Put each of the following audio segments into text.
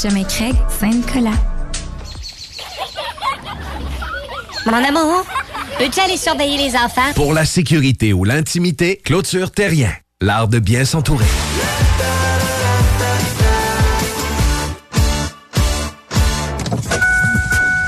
chemin Craig, Saint-Nicolas. Mon amour, peux-tu aller surveiller les enfants? Pour la sécurité ou l'intimité, clôture terrien. L'art de bien s'entourer.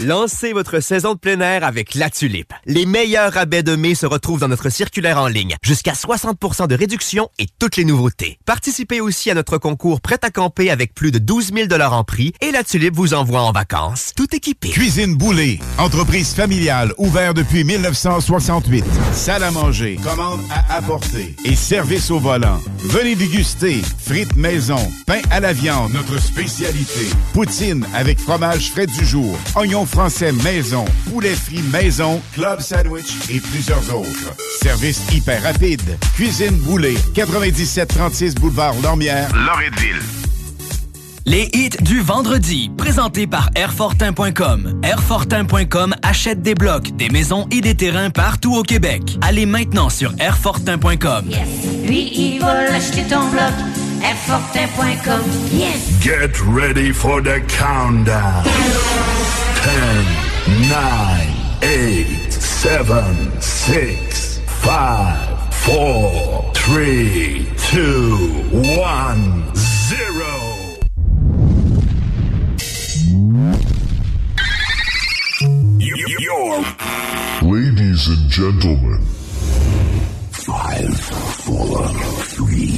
Lancez votre saison de plein air avec La Tulipe. Les meilleurs rabais de mai se retrouvent dans notre circulaire en ligne. Jusqu'à 60% de réduction et toutes les nouveautés. Participez aussi à notre concours Prêt à camper avec plus de 12 000 en prix et La Tulipe vous envoie en vacances, tout équipé. Cuisine Boulée, entreprise familiale ouverte depuis 1968. Salle à manger, commande à apporter et service au volant. Venez déguster frites maison, pain à la viande, notre spécialité. Poutine avec fromage frais du jour, oignons français maison, poulet frit maison, club sandwich et plusieurs autres. Service hyper rapide. Cuisine Boulée, 9736 boulevard Lormière, Loretteville. Les hits du vendredi, présentés par Airfortin.com. Airfortin.com achète des blocs, des maisons et des terrains partout au Québec. Allez maintenant sur Airfortin.com. Lui, il va l'acheter ton bloc. Airfortin.com. Yes! Get ready for the countdown. 10, 9, 8, 7, 6, 5, 4, 3, 2, 1, 0. Your Ladies and gentlemen, five, four, three, two, one.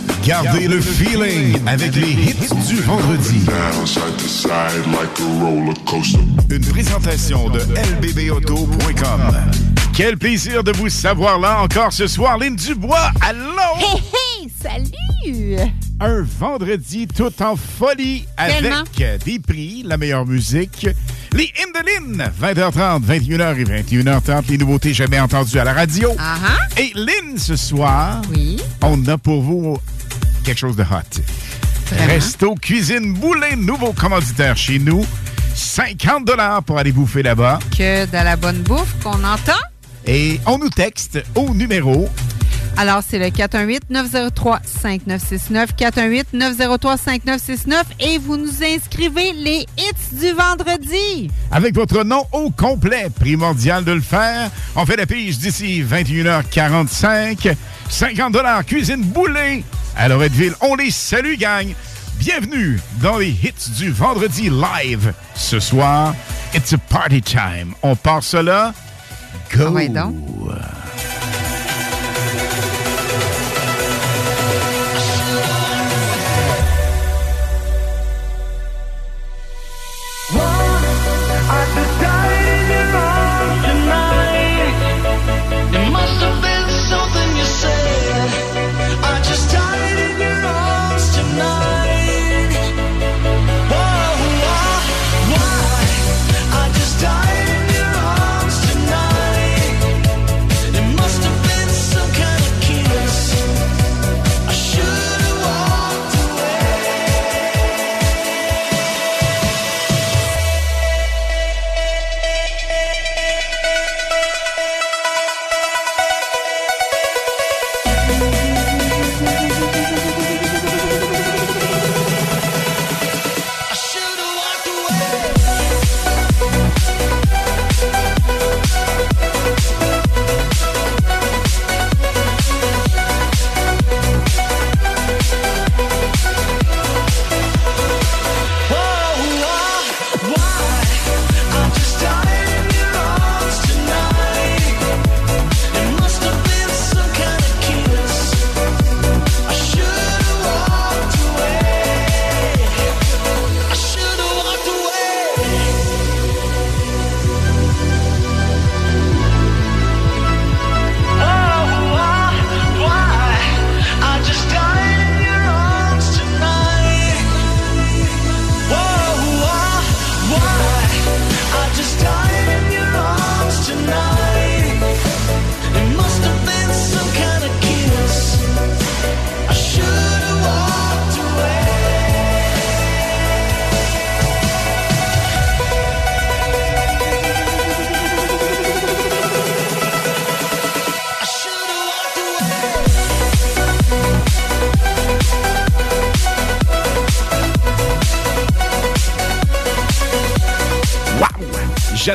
Gardez le feeling avec les hits du vendredi. Une présentation de lbbauto.com. Quel plaisir de vous savoir là encore ce soir, Lynn Dubois. Allô? Salut! Un vendredi tout en folie avec Tellement. des prix, la meilleure musique, les Lynn, 20h30, 21h et 21h30, les nouveautés jamais entendues à la radio. Ah ah. Et Lynn, ce soir, Oui. on a pour vous quelque chose de hot. Vraiment? Resto Cuisine Boulet, nouveau commanditaire chez nous. 50 pour aller bouffer là-bas. Que de la bonne bouffe qu'on entend. Et on nous texte au numéro Alors, c'est le 418-903-5969. 418-903-5969. Et vous nous inscrivez les hits du vendredi. avec votre nom au complet. Primordial de le faire. On fait la pige d'ici 21h45. 50 Cuisine Boulet à Loretteville. On les salue, gang. Bienvenue dans les hits du vendredi live. Ce soir, it's a party time. On part cela. Go! Ah ouais, donc?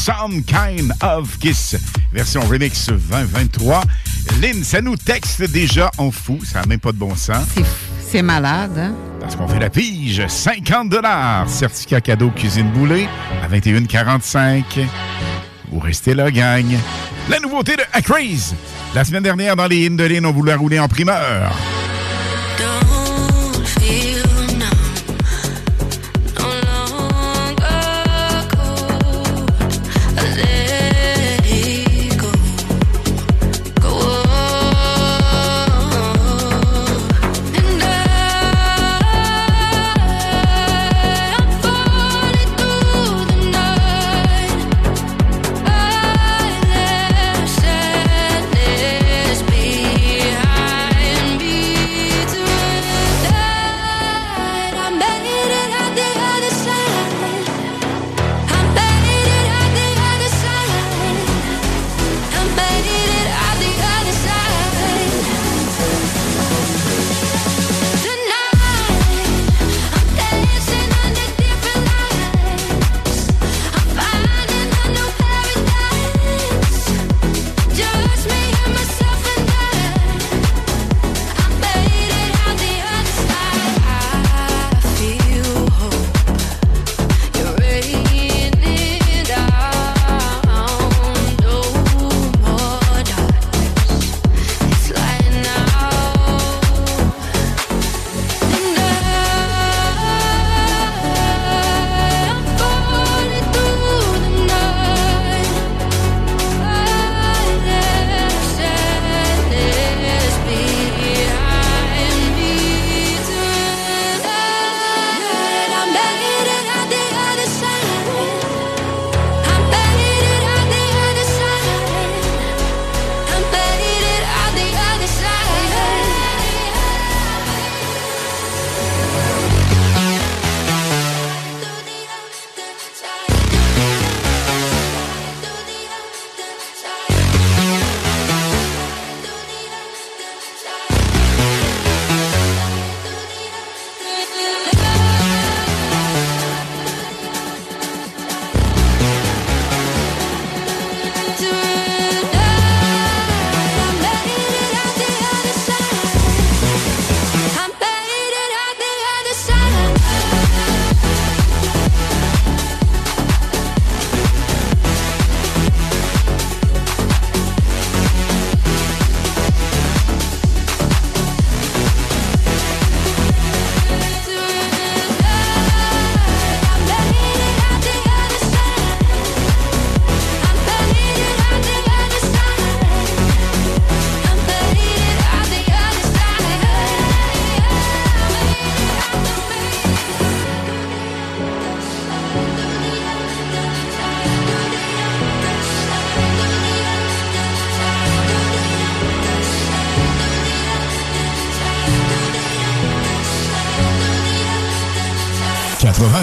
Some Kind of Kiss, version remix 2023. Lynn, ça nous texte déjà en fou, ça n'a même pas de bon sens. C'est malade, hein? Parce qu'on fait la pige, 50 certificat cadeau cuisine boulée à 21,45. Vous restez là, gang. La nouveauté de A Craze. La semaine dernière, dans les hymnes de Lynn, on voulait rouler en primeur.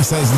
says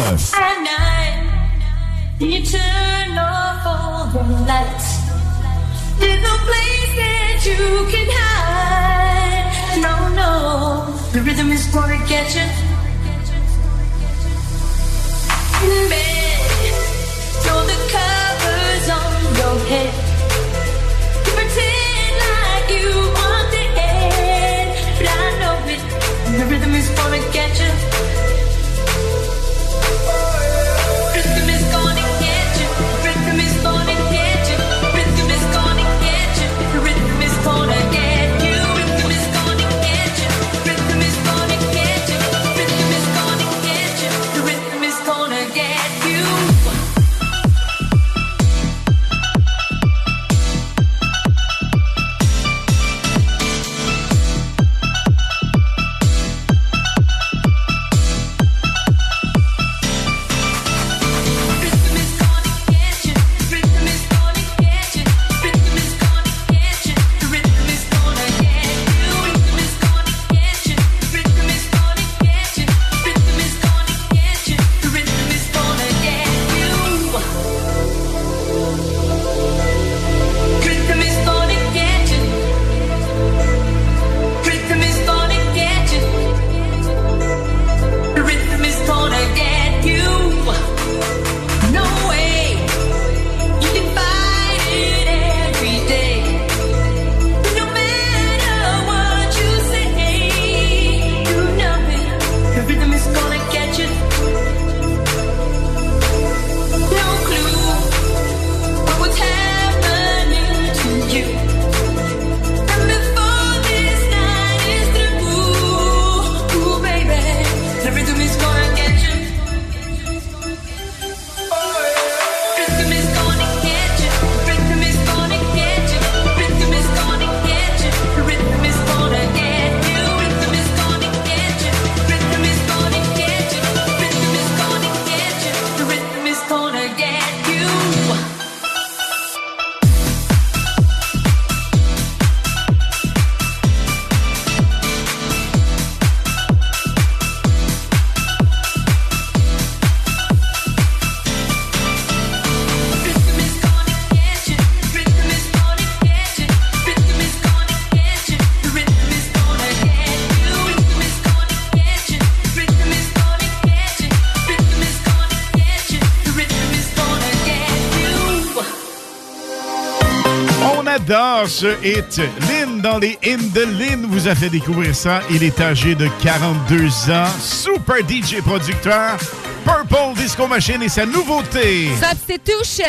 ce hit. Lynn dans les hymnes de Lynn vous a fait découvrir ça. Il est âgé de 42 ans. Super DJ producteur. Purple Disco Machine et sa nouveauté. Substitution.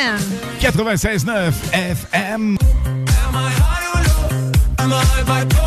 96.9 FM. Am I bipolar?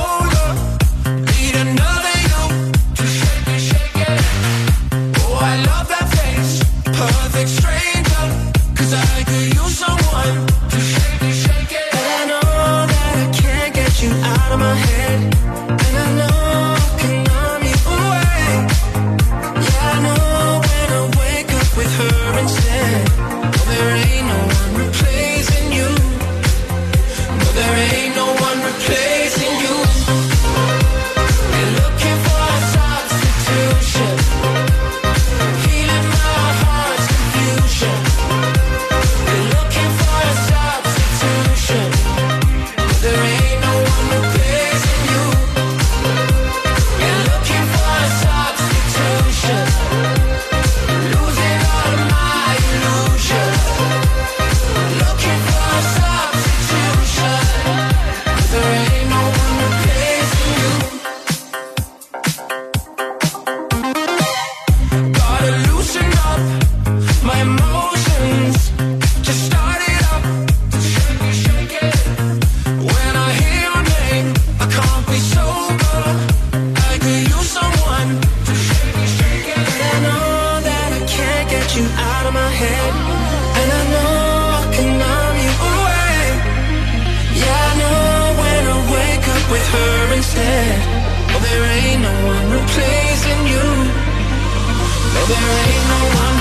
There ain't no one.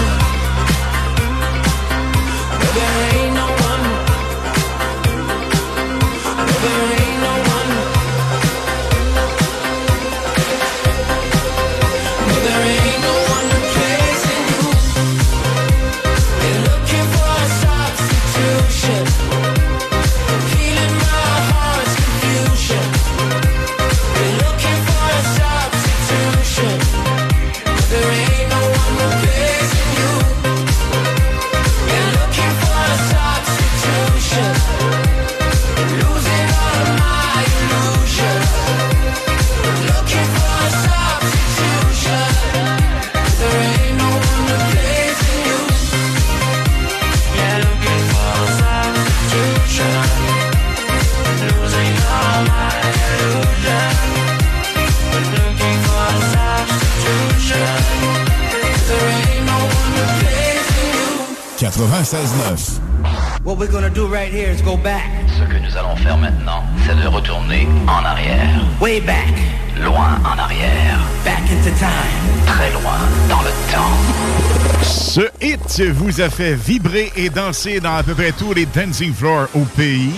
Très loin dans le temps. Ce hit vous a fait vibrer et danser dans à peu près tous les dancing floors au pays.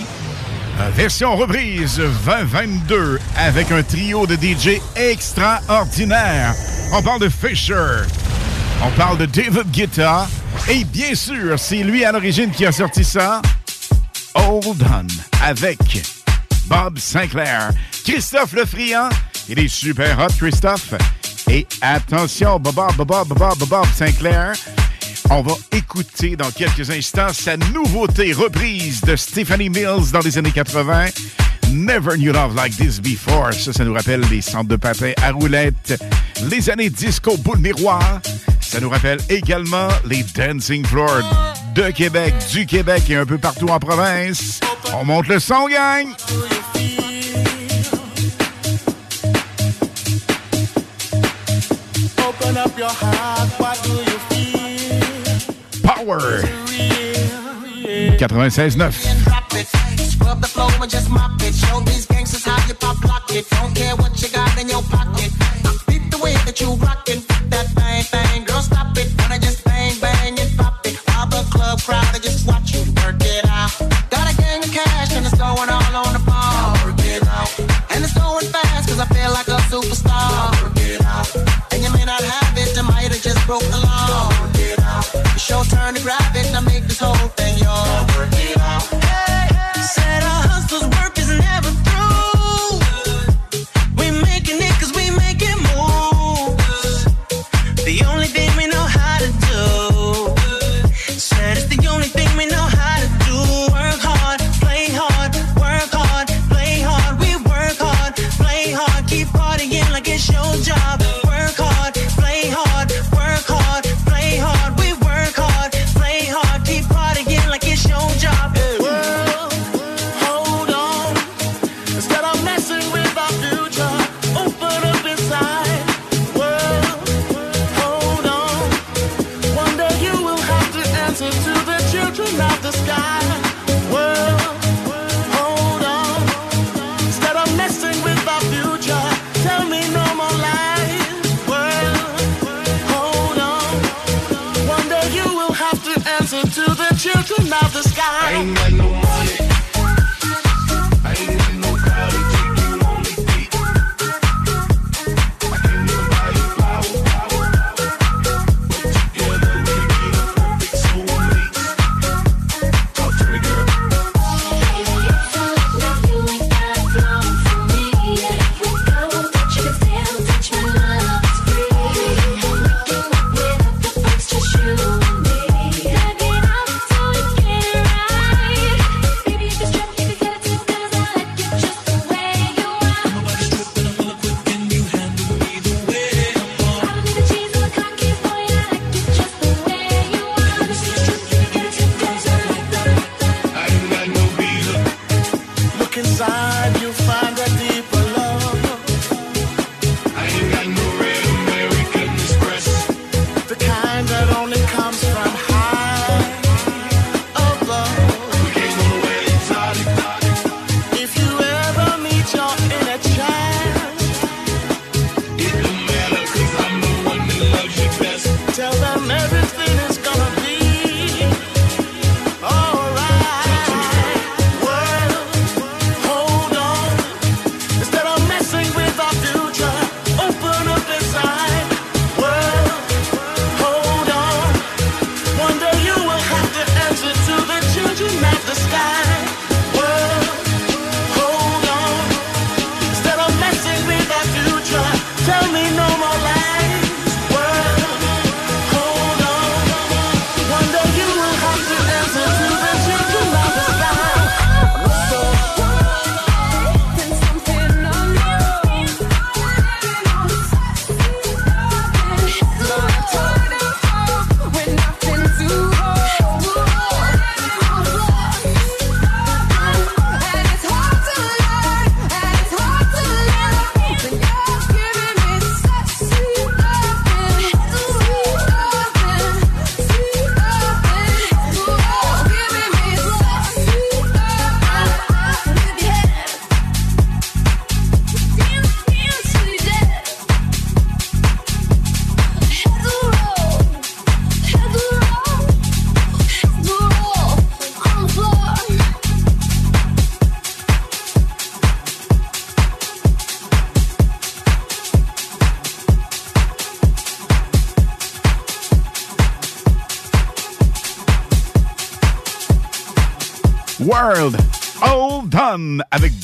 Euh, Version reprise 2022 avec un trio de DJ extraordinaire. On parle de Fisher, on parle de David Guetta et bien sûr, c'est lui à l'origine qui a sorti ça. Hold On avec Bob Sinclair. Christophe Le Friand, il est super hot, Christophe. Et attention, Bob, Bob, Bob, Bob, Bob Sinclair. On va écouter dans quelques instants sa nouveauté reprise de Stephanie Mills dans les années 80. Never Knew Love Like This Before. Ça, ça nous rappelle les centres de patins à roulettes, les années disco boule miroir. Ça nous rappelle également les dancing floors de Québec, du Québec et un peu partout en province. On monte le son, gang! Open up your heart, what do you feel? Power! 96.9. Scrub the floor and just mop it. Show these gangsters how you pop lock it. Don't care what you got in your pocket. Beat the way that you rockin', that bang bang, girl stop it. Wanna just bang bang and pop it. While the club crowd just watch you work it out. Got a gang of cash and it's going all on the ball. Work it out. And it's going fast cause I feel like a superstar. Broke the law. It's your turn to grab it, now make this whole thing yours.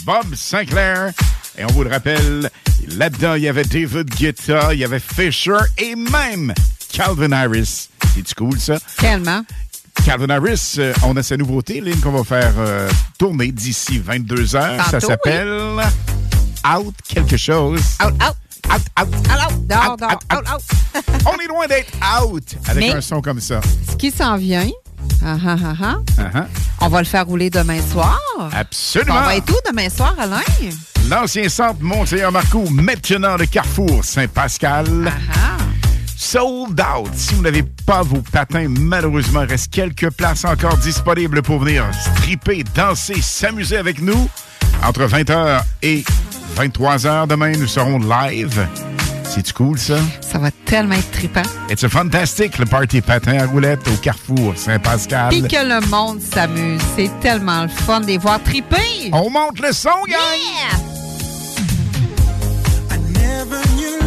Bob Sinclair. Et on vous le rappelle, là-dedans, il y avait David Guetta, il y avait Fisher et même Calvin Harris. C'est cool, ça? Tellement. Calvin Harris, euh, on a sa nouveauté, Lynn, qu'on va faire euh, tourner d'ici 22 heures. ça s'appelle Out quelque chose. Out, out. Out, out. Out, out. Dehors, dehors. Out, out. On est loin d'être out avec Mais- un son comme ça. Ce qui s'en vient, ah, ah, ah, ah, Uh-huh. on va le faire rouler demain soir. Absolument. On va être où demain soir, Alain? L'ancien centre Monseigneur Marcoux, maintenant le carrefour Saint-Pascal. Sold out. Si vous n'avez pas vos patins, malheureusement, il reste quelques places encore disponibles pour venir stripper, danser, s'amuser avec nous. Entre 20h et 23h demain, nous serons live. C'est cool, ça? Ça va tellement être trippant. It's a fantastic, le party patin à roulettes au carrefour Saint-Pascal. Puis que le monde s'amuse. C'est tellement le fun de les voir triper. On monte le son, gang! Yeah! Never knew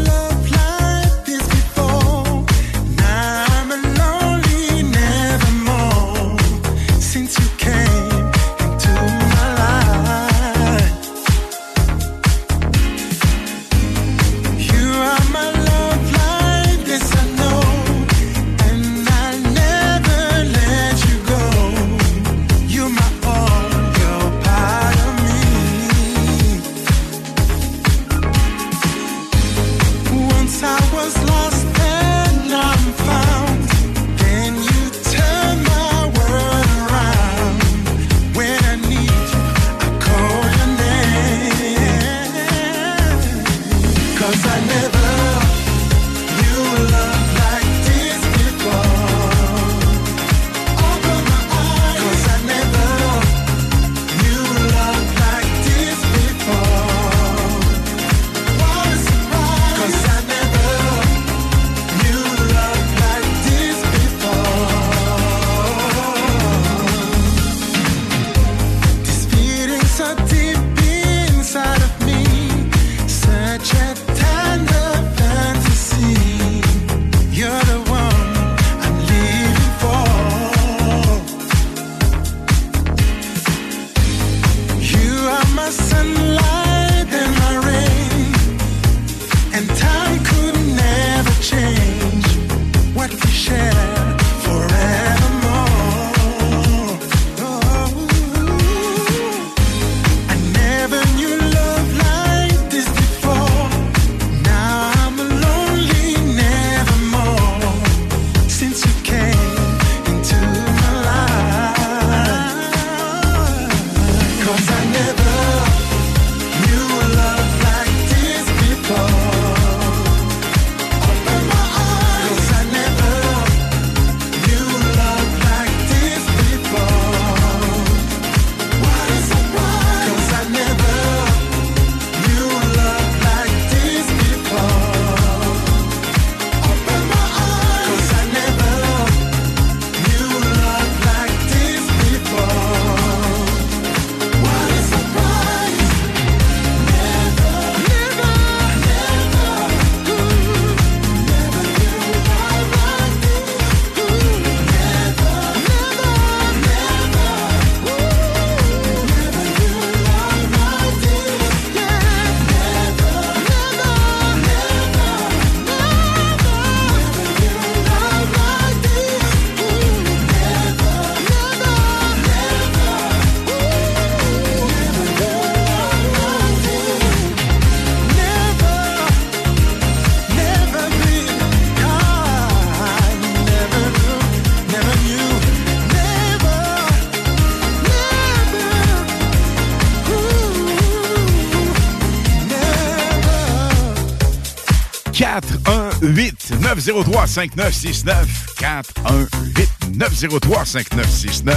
903 5969 418 903 5969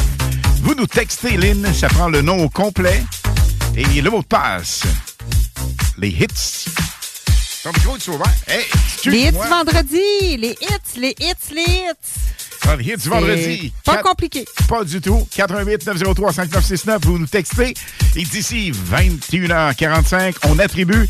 Vous nous textez, Lynn, ça prend le nom au complet et le mot de passe. Les hits. Ton micro est ouvert. Hey, Les hits excuse-moi. vendredi, les hits, les hits, les hits. Ah, les hits du vendredi. Pas compliqué. Pas du tout. 88 903 5969, vous nous textez. Et d'ici 21h45, on attribue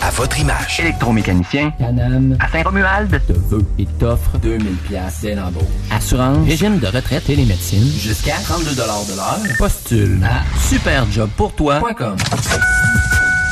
à votre image. Électromécanicien, Canam, à Saint-Romuald, te veut et t'offre 2000 pièces dès l'embauche. Assurance, régime de retraite et les médecines, jusqu'à 32 de l'heure. Postule à superjobpourtoi.com.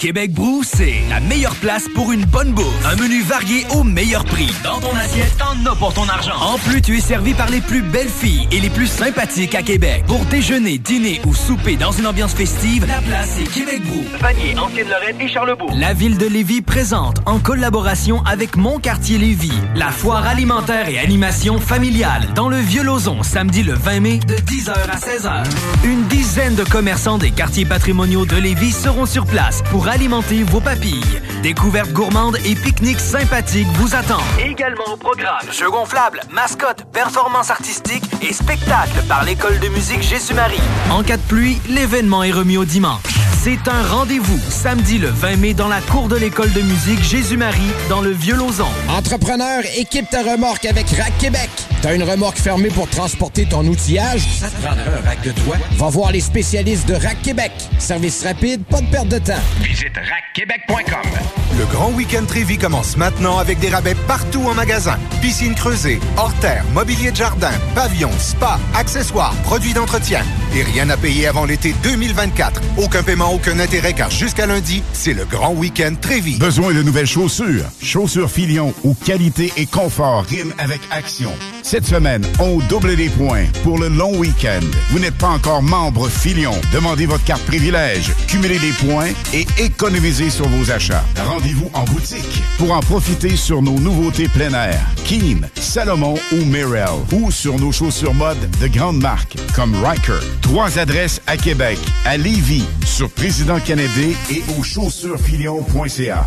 Québec Brou, c'est la meilleure place pour une bonne bouffe. Un menu varié au meilleur prix. Dans ton assiette, t'en as pour ton argent. En plus, tu es servi par les plus belles filles et les plus sympathiques à Québec. Pour déjeuner, dîner ou souper dans une ambiance festive, la place est Québec Brou. Vanier, Ancienne-Lorraine et Charlebourg. La ville de Lévis présente, en collaboration avec Mon Quartier Lévis, la foire alimentaire et animation familiale dans le Vieux-Lauzon, samedi le 20 mai, de 10h à 16h. Une dizaine de commerçants des quartiers patrimoniaux de Lévis seront sur place pour alimenter vos papilles. Découvertes gourmandes et pique-niques sympathiques vous attendent. Également au programme. Jeux gonflables, mascottes, performances artistiques et spectacles par l'école de musique Jésus-Marie. En cas de pluie, l'événement est remis au dimanche. C'est un rendez-vous samedi le 20 mai dans la cour de l'école de musique Jésus-Marie dans le Vieux-Lauzon. Entrepreneur, équipe ta remorque avec Rack Québec. T'as une remorque fermée pour transporter ton outillage? Ça te prendra un rack de toi? Va voir les spécialistes de Rack Québec. Service rapide, pas de perte de temps. Visite rackquebec.com. Le grand week-end Trévi commence maintenant avec des rabais partout en magasin. Piscine creusée, hors terre, mobilier de jardin, pavillon, spa, accessoires, produits d'entretien. Et rien à payer avant l'été 2024. Aucun paiement, aucun intérêt car jusqu'à lundi, c'est le grand week-end Trévi. Besoin de nouvelles chaussures? Chaussures Filion où qualité et confort riment avec action. Cette semaine, on double les points pour le long week-end. Vous n'êtes pas encore membre Filion. Demandez votre carte privilège, cumulez des points et économisez sur vos achats. Rendez-vous en boutique pour en profiter sur nos nouveautés plein air. Keen, Salomon ou Mirel. Ou sur nos chaussures mode de grandes marques comme Riker. Trois adresses à Québec, à Lévis, sur Président Kennedy et au chaussuresfilion.ca.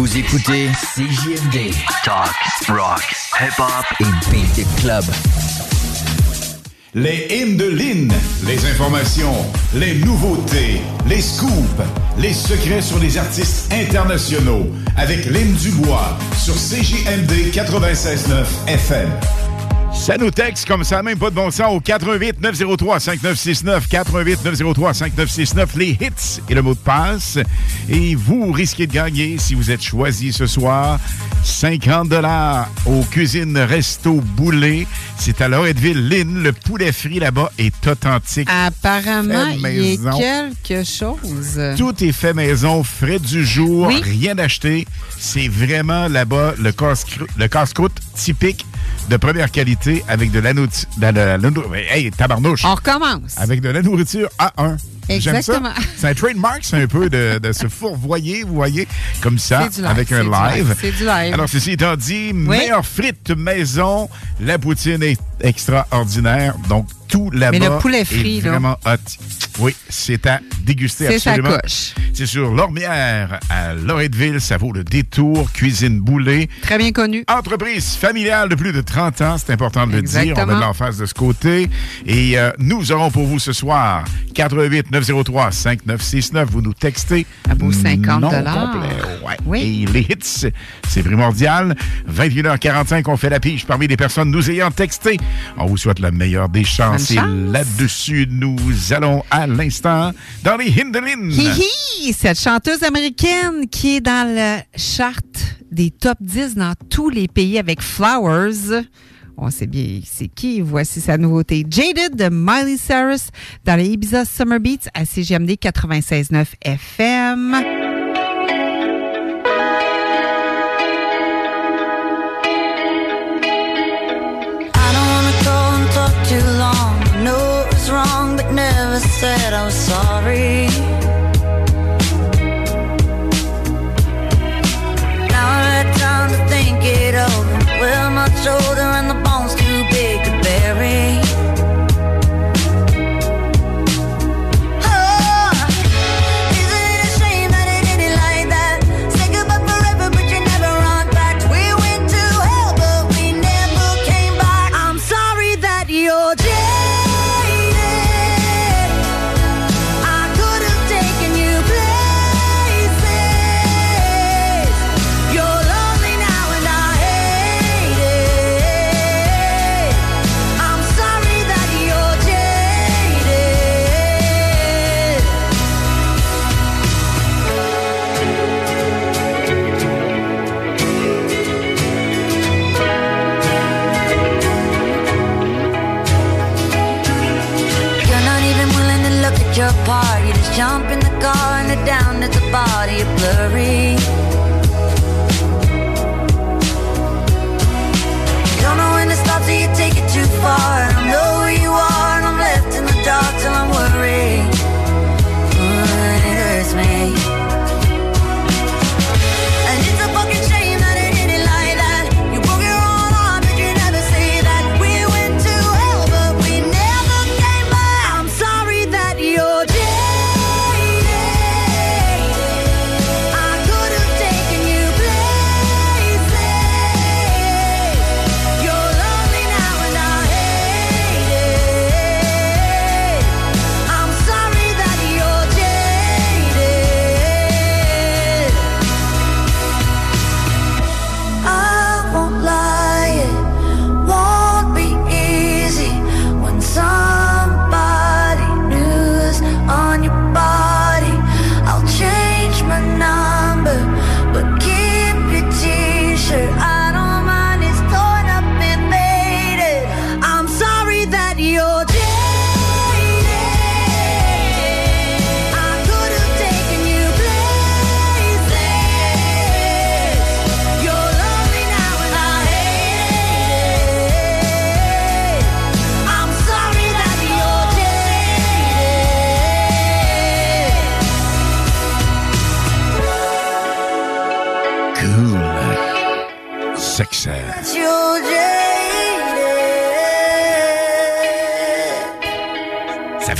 Vous écoutez CJMD. Talk, rock, hip-hop et beat club. Les hymnes de Lynn, les informations, les nouveautés, les scoops, les secrets sur les artistes internationaux avec Lynn Dubois sur CJMD 96.9 FM. Ça nous texte comme ça, même pas de bon sens, au 88 903 5969 88 903 5969 les hits et le mot de passe. Et vous risquez de gagner, si vous êtes choisi ce soir, 50 dollars au Cuisine Resto Boulet. C'est à Loretteville, Lynn. Le poulet frit là-bas est authentique. Apparemment, il y a quelque chose. Tout est fait maison, frais du jour, Oui. rien d'acheté. C'est vraiment là-bas le casse-croûte typique de première qualité avec de la nourriture. Hey, tabarnouche! On recommence. Avec de la nourriture A1. J'aime Exactement. ça. C'est un trademark, c'est un peu de, de se fourvoyer, vous voyez, comme ça, C'est du live, avec un live. c'est du live. Alors, ceci étant dit, meilleure frite maison, la poutine est extraordinaire. Donc, tout là-bas Mais le poulet frit, est là. vraiment hot. Oui, c'est à déguster absolument. C'est sur Lormière, à Loretteville. Ça vaut le détour. Cuisine Boulet. Très bien connu. Entreprise familiale de plus de 30 ans, c'est important de le dire. On a de l'emphase de ce côté. Et euh, nous aurons pour vous ce soir 88 903 5969. Vous nous textez. À beau 50 non complet. Ouais. Et les hits, c'est primordial. 21h45, on fait la pige parmi les personnes nous ayant texté. On vous souhaite la meilleure des chances. Chance. Et là-dessus, nous allons à l'instant dans les Hindelines. Hihi, cette chanteuse américaine qui est dans le chart des top 10 dans tous les pays avec Flowers. On sait bien c'est qui. Voici sa nouveauté. Jaded de Miley Cyrus dans les Ibiza Summer Beats à CGMD 96.9 FM. Too long. I know was wrong, but never said I was sorry. Now I've had time to think it over. Well, my shoulder and it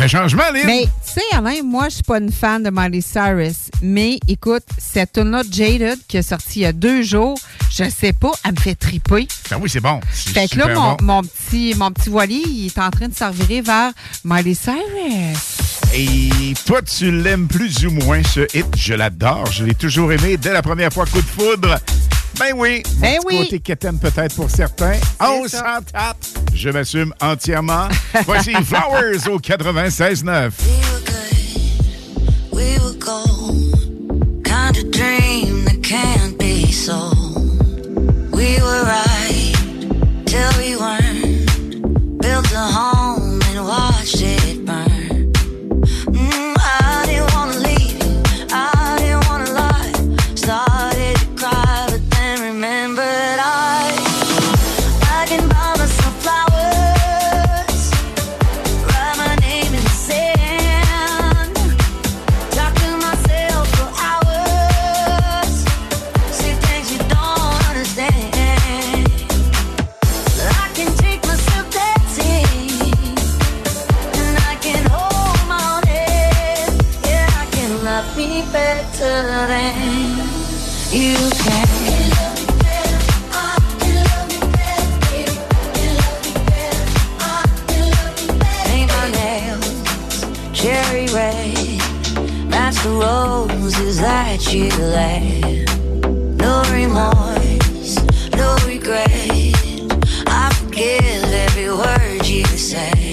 fait changement, Lynn. Mais, tu sais, Alain, moi, je suis pas une fan de Miley Cyrus. Mais, écoute, cette tune-là, Jaded, qui est sortie il y a deux jours, je sais pas, elle me fait triper. Ben oui, c'est bon. Fait que là, mon, bon. mon petit, mon petit voilier, il est en train de s'envirer vers Miley Cyrus. Et toi, tu l'aimes plus ou moins, ce hit? Je l'adore. Je l'ai toujours aimé dès la première fois, coup de foudre. Ben oui. Ben oui. côté quétaine peut-être pour certains. On ça. s'en tape. Je m'assume entièrement. Voici Flowers au 96.9. We were gold, kind of dream that can't be sold. We were right till we weren't. Built a home and watched it that you lay. No remorse, no regret. I forgive every word you say.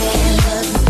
Love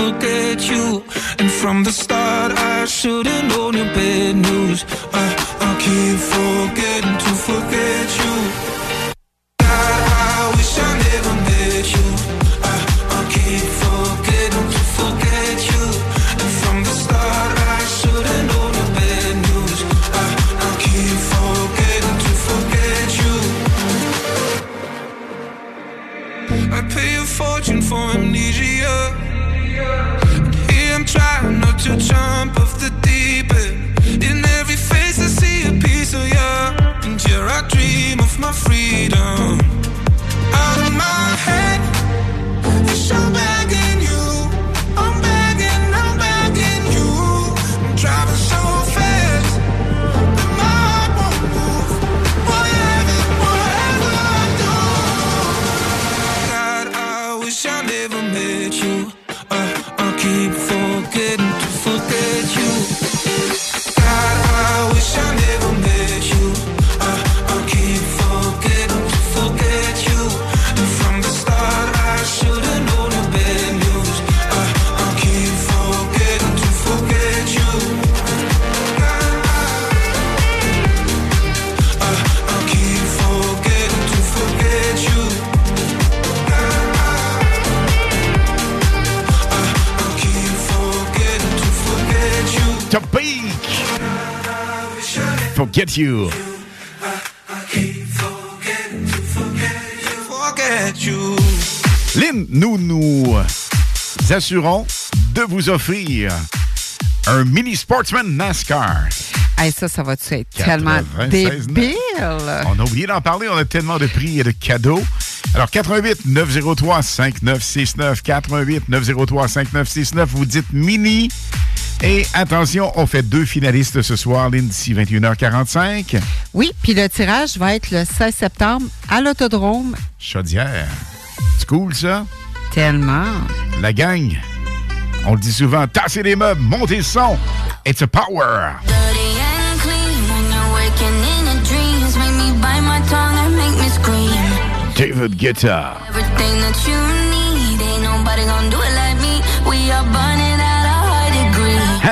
forget you. And from the start, I should've known your bad news. I, I keep forgetting to forget you. My freedom. Out of my head, wish I'm begging Forget you. Lynn, nous nous assurons de vous offrir un mini sportsman NASCAR. Hey, ça, ça va-tu être tellement 96 débile? On a oublié d'en parler, on a tellement de prix et de cadeaux. Alors, 88 903 5969, 88 903 5969, vous dites mini. Et attention, on fait deux finalistes ce soir, Lynn, d'ici 21h45. Oui, puis le tirage va être le 16 septembre à l'Autodrome. Chaudière. C'est cool, ça? Tellement. La gang, on le dit souvent, tassez les meubles, montez le son. It's a power. Dirty and clean when you're waking in your dreams. Make me bite my tongue and make me scream. David Guetta. Everything that you need, ain't nobody gonna do it like me. We are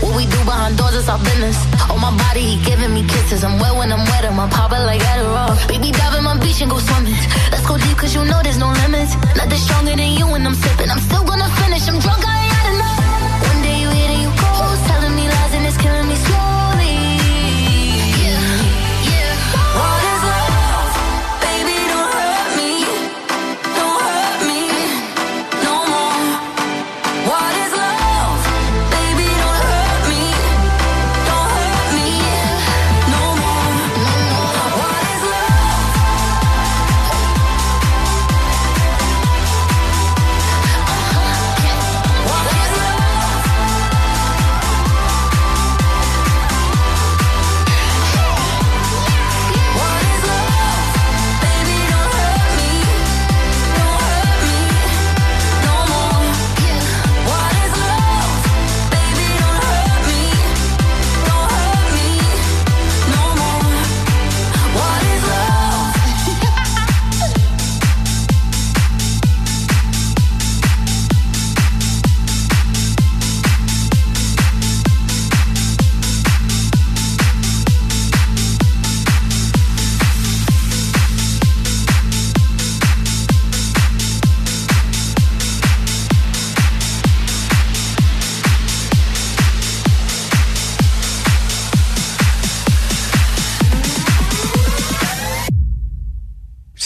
What we do behind doors is our business. On my body, he giving me kisses. I'm wet when I'm wet, I'm it like Adderall. Baby, dive in my beach and go swimming. Let's go deep, cause you know there's no limits. Nothing stronger than you when I'm sipping. I'm still gonna finish, I'm drunk, I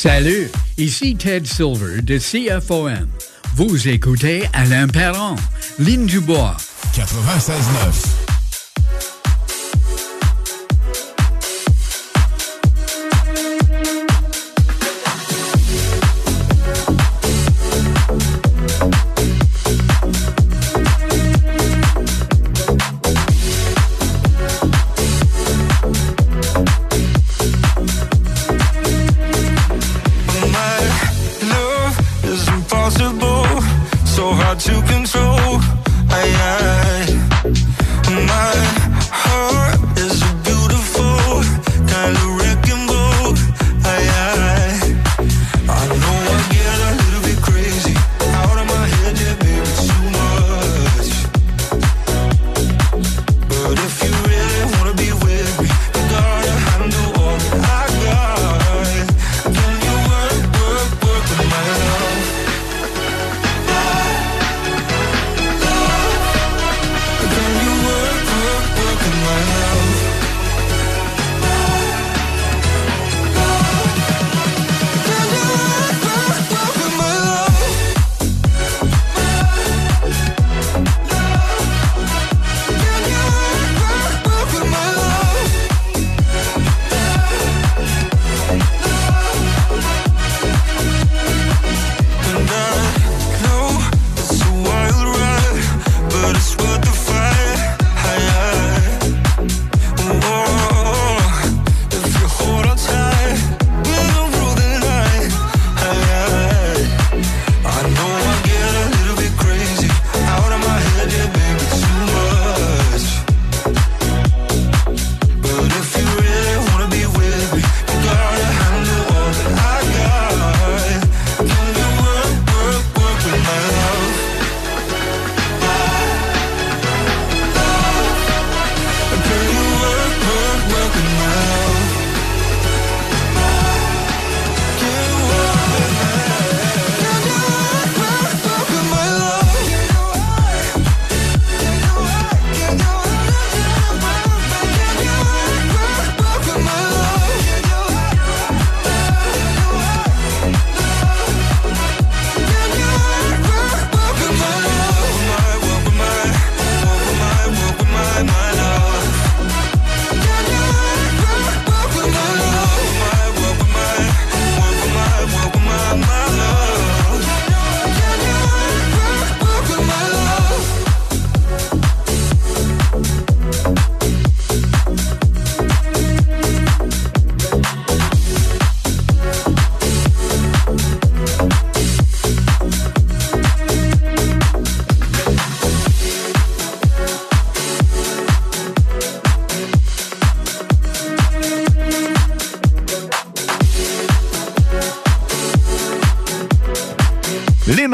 Salut, Ici Ted Silver de CFOM. Vous écoutez Alain Perron, Ligne du Bois. 96.9.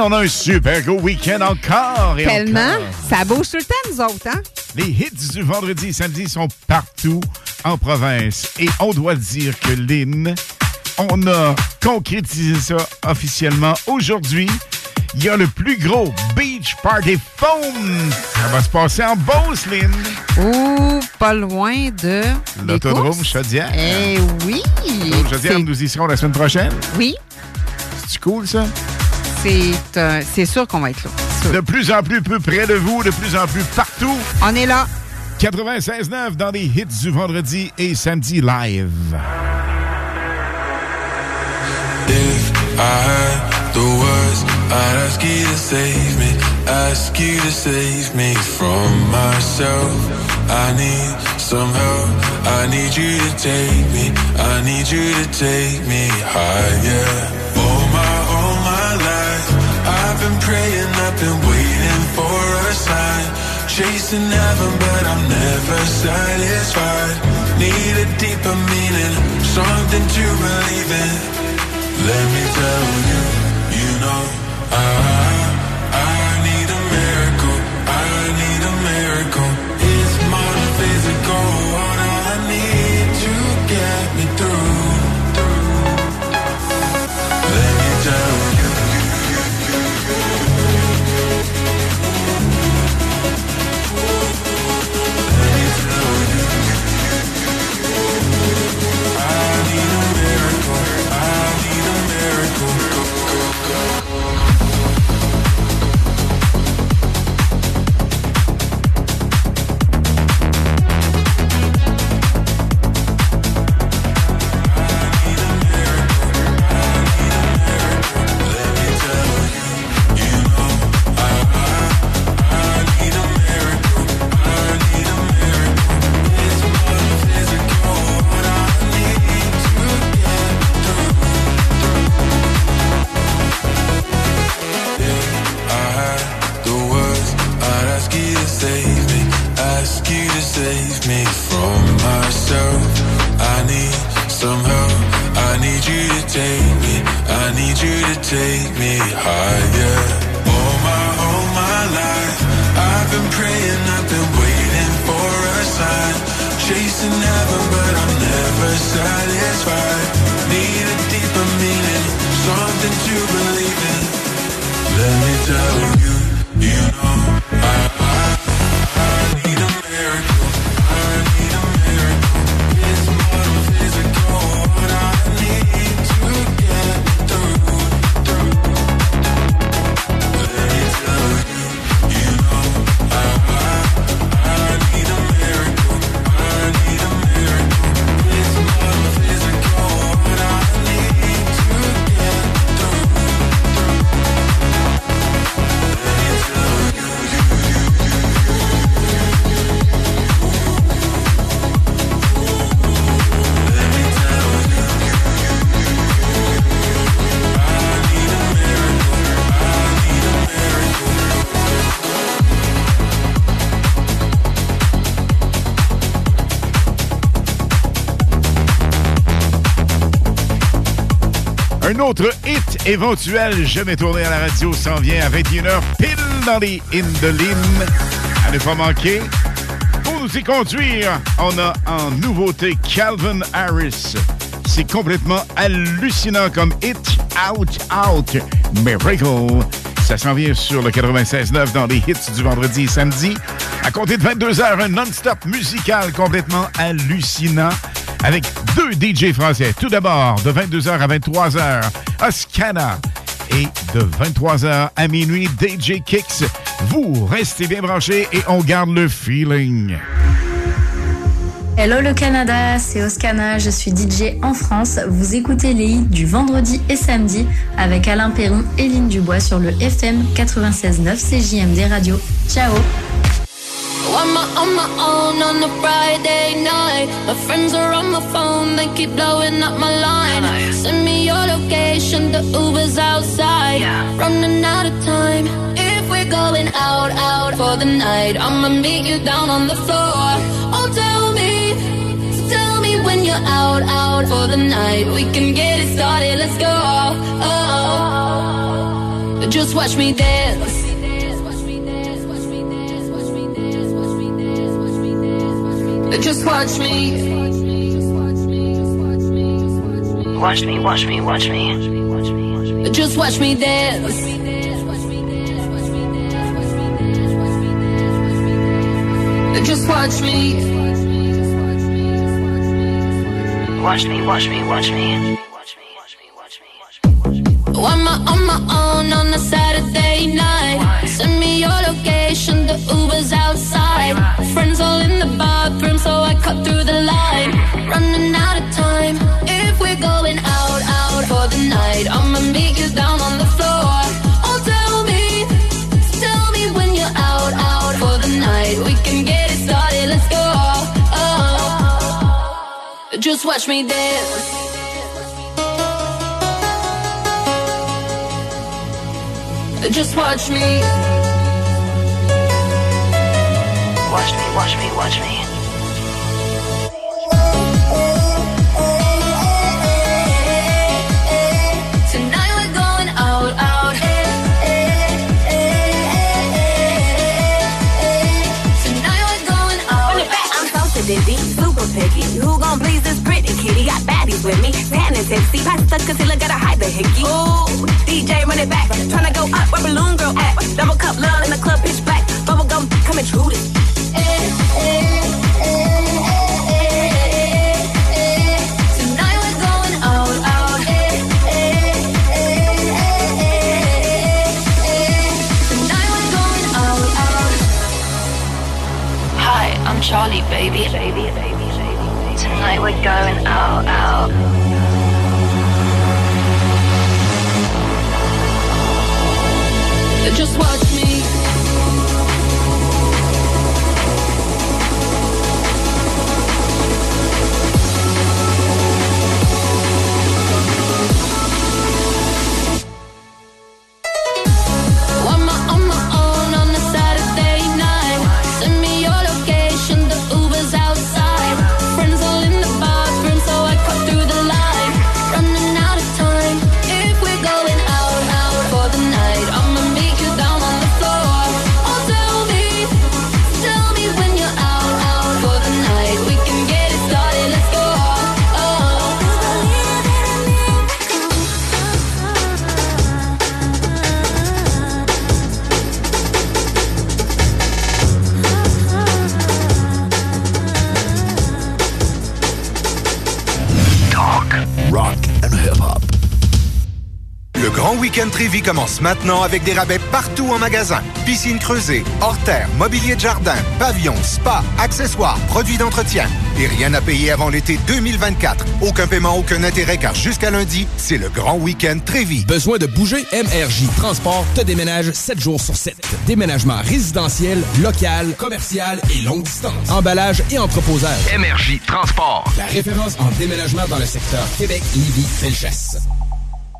on a un super gros week-end encore et Tellement. encore. Ça bouge tout le temps, nous autres, hein? Les hits du vendredi et samedi sont partout en province. Et on doit dire que Lynn, on a concrétisé ça officiellement aujourd'hui. Il y a le plus gros Beach Party Foam. Ça va se passer en Beauce, Lynn. Ou pas loin de. L'autodrome. Chaudière. Eh oui. L'autodrome Chaudière, nous y serons la semaine prochaine. Oui. C'est cool, ça? C'est euh, c'est sûr qu'on va être là. Sûr. De plus en plus peu près de vous, de plus en plus partout. On est là. 96.9 dans les hits du vendredi et samedi live. If I had the words, I'd ask you to save me, ask you to save me from myself. I need some help, I need you to take me, I need you to take me higher. Been waiting for a sign. Chasing heaven, but I'm never satisfied. Need a deeper meaning, something to believe in. Let me tell you, you know, I, Un autre hit éventuel jamais tourné à la radio s'en vient à 21h pile dans les In the Lim. À ne pas manquer. Pour nous y conduire, on a en nouveauté Calvin Harris. C'est complètement hallucinant comme hit Out Out Miracle. Ça s'en vient sur le 96.9 dans les hits du vendredi et samedi. À compter de 22h, un non-stop musical complètement hallucinant avec deux DJ français. Tout d'abord, de 22h à 23h, Oscana. Et de 23h à minuit, DJ Kicks. Vous restez bien branchés et on garde le feeling. Hello le Canada, c'est Oscana, je suis DJ en France. Vous écoutez les hits du vendredi et samedi avec Alain Perron et Lynn Dubois sur le FM 96.9 CJMD Radio. Ciao I'm on my own on a Friday night. My friends are on my phone, they keep blowing up my line. Send me your location, the Uber's outside. Running out of time. If we're going out, out for the night, I'ma meet you down on the floor. Oh, tell me, tell me when you're out, out for the night. We can get it started, let's go. Oh, oh, oh. just watch me dance. Just watch me. Watch me, watch me, watch me. Just watch me dance. Just watch me. Watch me, watch me, watch me. I'm on my own on a Saturday night. Send me your location, the Uber's outside. Friends all in the bathroom, so I cut through the line. Running out of time. If we're going out, out for the night, I'ma meet you down on the floor. Oh, tell me, tell me when you're out, out for the night. We can get it started, let's go. Oh, just watch me dance. Just watch me. Watch me, watch me, watch me. Tonight we're going out, out. Tonight we're going out. I'm so sedity, super picky. Who gon' please this pretty kitty? Got baddies with me, tan and tipsy. Pass the concealer, gotta hide the hickey. Ooh, DJ run it back, tryna go up where balloon girl at. Double cup love in the club, pitch black. Bubble gum coming true. Tonight we're going out, out. Tonight we're going out, out. Hi, I'm Charlie, baby. Baby, baby, baby. Tonight we're going out, out. Just watch Trévi commence maintenant avec des rabais partout en magasin. Piscine creusée, hors terre, mobilier de jardin, pavillon, spa, accessoires, produits d'entretien. Et rien à payer avant l'été 2024. Aucun paiement, aucun intérêt car jusqu'à lundi, c'est le grand week-end Trévi. Besoin de bouger? MRJ Transport te déménage 7 jours sur 7. Déménagement résidentiel, local, commercial et longue distance. Emballage et entreposage. MRJ Transport. La référence en déménagement dans le secteur Québec, Lévis, Felchasse.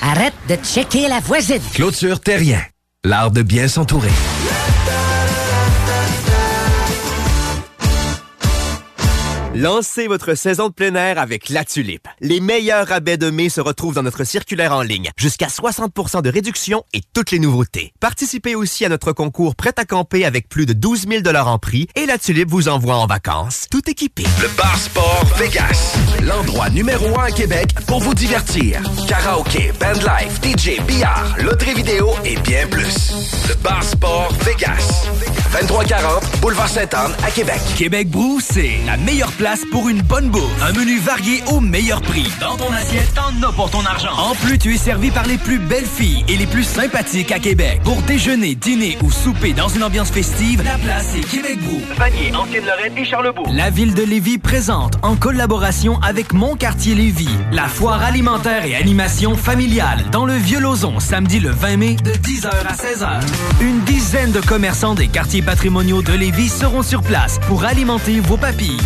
Arrête de checker la voisine! Clôture Terrien. L'art de bien s'entourer. Lancez votre saison de plein air avec La Tulipe. Les meilleurs rabais de mai se retrouvent dans notre circulaire en ligne. Jusqu'à 60% de réduction et toutes les nouveautés. Participez aussi à notre concours Prêt à camper avec plus de 12 000 en prix et La Tulipe vous envoie en vacances, tout équipé. Le Bar Sport Vegas. L'endroit numéro un à Québec pour vous divertir. Karaoke, bandlife, DJ, billard, loterie vidéo et bien plus. Le Bar Sport Vegas. 2340 Boulevard Sainte-Anne à Québec. Québec Brou, c'est la meilleure place pour une bonne bouffe. Un menu varié au meilleur prix. Dans ton assiette, t'en as pour ton argent. En plus, tu es servi par les plus belles filles et les plus sympathiques à Québec. Pour déjeuner, dîner ou souper dans une ambiance festive, la place est Québec Brou. Vanier, Ancienne-Lorraine et Charlebourg. La ville de Lévis présente, en collaboration avec Mon Quartier Lévis, la foire alimentaire et animation familiale dans le Vieux-Lauzon, samedi le 20 mai de 10h à 16h. Une dizaine de commerçants des quartiers patrimoniaux de Lévis seront sur place pour alimenter vos papilles.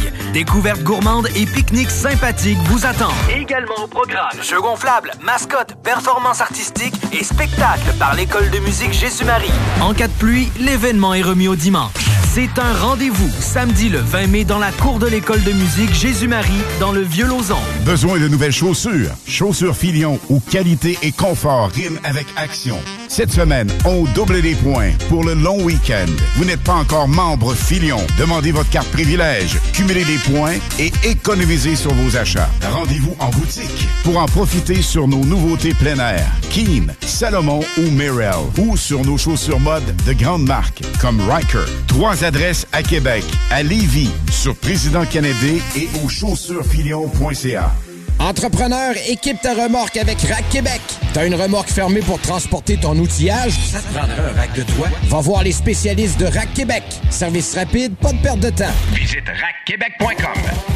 Découvertes gourmandes et pique-niques sympathiques vous attendent. Également au programme, jeux gonflables, mascottes, performances artistiques et spectacles par l'école de musique Jésus-Marie. En cas de pluie, l'événement est remis au dimanche. C'est un rendez-vous samedi le 20 mai dans la cour de l'école de musique Jésus-Marie dans le Vieux-Lauzon. Besoin de nouvelles chaussures? Chaussures Filion où qualité et confort riment avec action. Cette semaine, on double les points pour le long week-end. Vous n'êtes pas encore membre Filion. Demandez votre carte privilège, cumulez des points et économisez sur vos achats. Rendez-vous en boutique pour en profiter sur nos nouveautés plein air. Keen, Salomon ou Mirel. Ou sur nos chaussures mode de grandes marques comme Riker. Trois adresses à Québec, à Lévis, sur Président Kennedy et au chaussuresfilion.ca. Entrepreneur, équipe ta remorque avec Rack Québec. T'as une remorque fermée pour transporter ton outillage? Ça te prendra un rack de toi? Va voir les spécialistes de Rack Québec. Service rapide, pas de perte de temps. Visite rackquebec.com.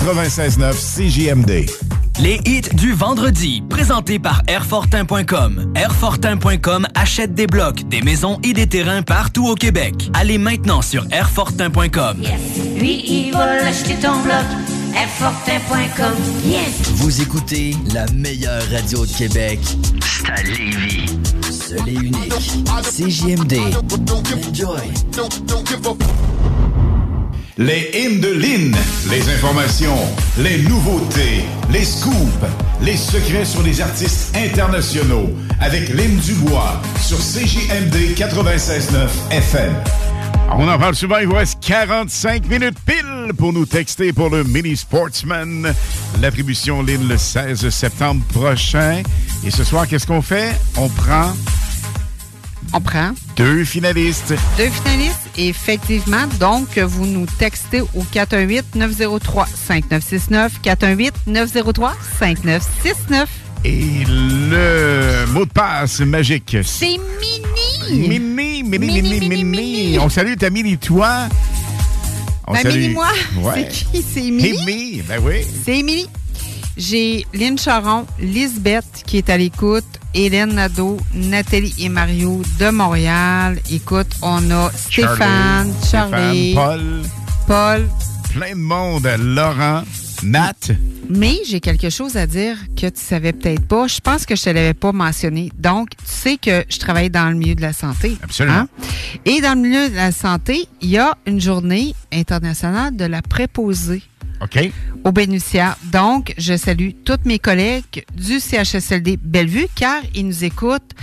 96.9 CJMD. Les hits du vendredi, présentés par Airfortin.com. Airfortin.com achète des blocs, des maisons et des terrains partout au Québec. Allez maintenant sur Airfortin.com. Lui, il va acheter ton bloc. Airfortin.com. Yes! Vous écoutez la meilleure radio de Québec. C'est à Lévis. Seul et unique. CJMD. Enjoy. Les hymnes de Lynn, les informations, les nouveautés, les scoops, les secrets sur les artistes internationaux avec Lynn Dubois sur CJMD 96.9 FM. On en parle souvent, il vous reste 45 minutes pile pour nous texter pour le Mini Sportsman. L'attribution Lynn le 16 septembre prochain. Et ce soir, qu'est-ce qu'on fait? On prend On prend deux finalistes. deux finalistes. Effectivement, donc, vous nous textez au 418-903-5969. 418-903-5969. Et le mot de passe magique. C'est Mini! Mini, mini, mini, mini, mini. On salue ta mini, toi. On Ben, salue- Mini, moi. Ouais. C'est qui? C'est Émilie? Émilie, ben oui. C'est Émilie. J'ai Lynn Charon, Lisbeth qui est à l'écoute, Hélène Nadeau, Nathalie et Mario de Montréal. Écoute, on a Stéphane, Charlie, Stéphane, Paul, Paul. plein de monde. Laurent, Nat. Mais j'ai quelque chose à dire que tu savais peut-être pas. Je pense que je te l'avais pas mentionné. Donc, tu sais que je travaille dans le milieu de la santé. Absolument. hein? Et dans le milieu de la santé, il y a une journée internationale de la préposée. Aux bénéficiaires. Donc, je salue tous mes collègues du CHSLD Bellevue car ils nous écoutent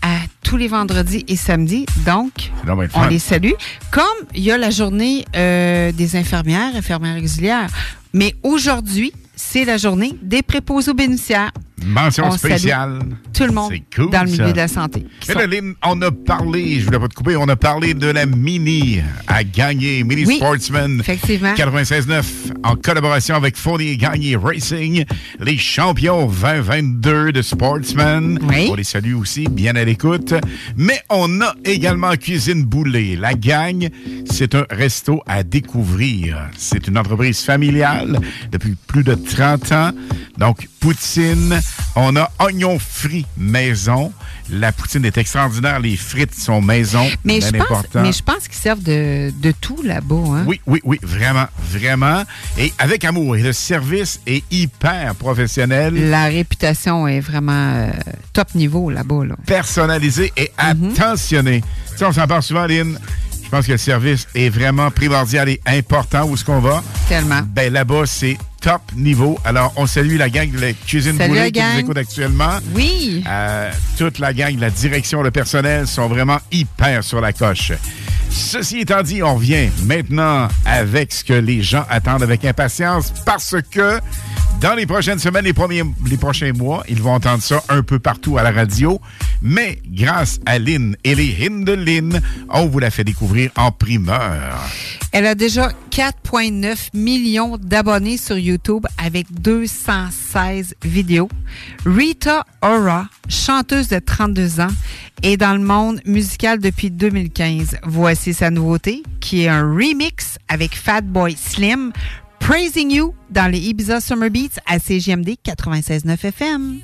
à tous les vendredis et samedis. Donc, on les salue. Comme il y a la journée euh, des infirmières, infirmières auxiliaires. Mais aujourd'hui, c'est la journée des préposés aux bénéficiaires. Mention On spéciale. Tout le monde C'est cool, dans le milieu ça. de la santé. là, Lynn, on a parlé, je voulais pas te couper, on a parlé de la Mini à gagner, Mini Oui, Sportsman. effectivement. 96.9 en collaboration avec Fournier Gagné Racing, les champions 2022 de Sportsman. On les salue aussi, bien à l'écoute. Mais on a également Cuisine Boulet. La gang, c'est un resto à découvrir. C'est une entreprise familiale depuis plus de 30 ans. Donc, poutine, on a oignons frits maison. La poutine est extraordinaire. Les frites sont maison. mais, je pense, mais je pense qu'ils servent de, de tout là-bas. Hein? Oui, oui, oui, vraiment, vraiment. Et avec amour. Et le service est hyper professionnel. La réputation est vraiment euh, top niveau là-bas. Là. personnalisé et Mhm. attentionné. Tu sais, on s'en parle souvent, Lynn. Je pense que le service est vraiment primordial et important. Où est-ce qu'on va? Tellement. Ben là-bas, c'est top niveau. Alors, on salue la gang de la Cuisine Salut la qui nous écoute actuellement. Oui. Euh, toute la gang, la direction, le personnel sont vraiment hyper sur la coche. Ceci étant dit, on revient maintenant avec ce que les gens attendent avec impatience parce que dans les prochaines semaines, les, premiers, les prochains mois, ils vont entendre ça un peu partout à la radio. Mais grâce à Lynn et les hymnes de Lynn, on vous la fait découvrir en primeur. Elle a déjà 4,9 millions d'abonnés sur YouTube avec 216 vidéos. Rita Ora, chanteuse de 32 ans, est dans le monde musical depuis 2015. Voici sa nouveauté, qui est un remix avec Fatboy Slim, Praising You, dans les Ibiza Summer Beats à CGMD 96.9 FM.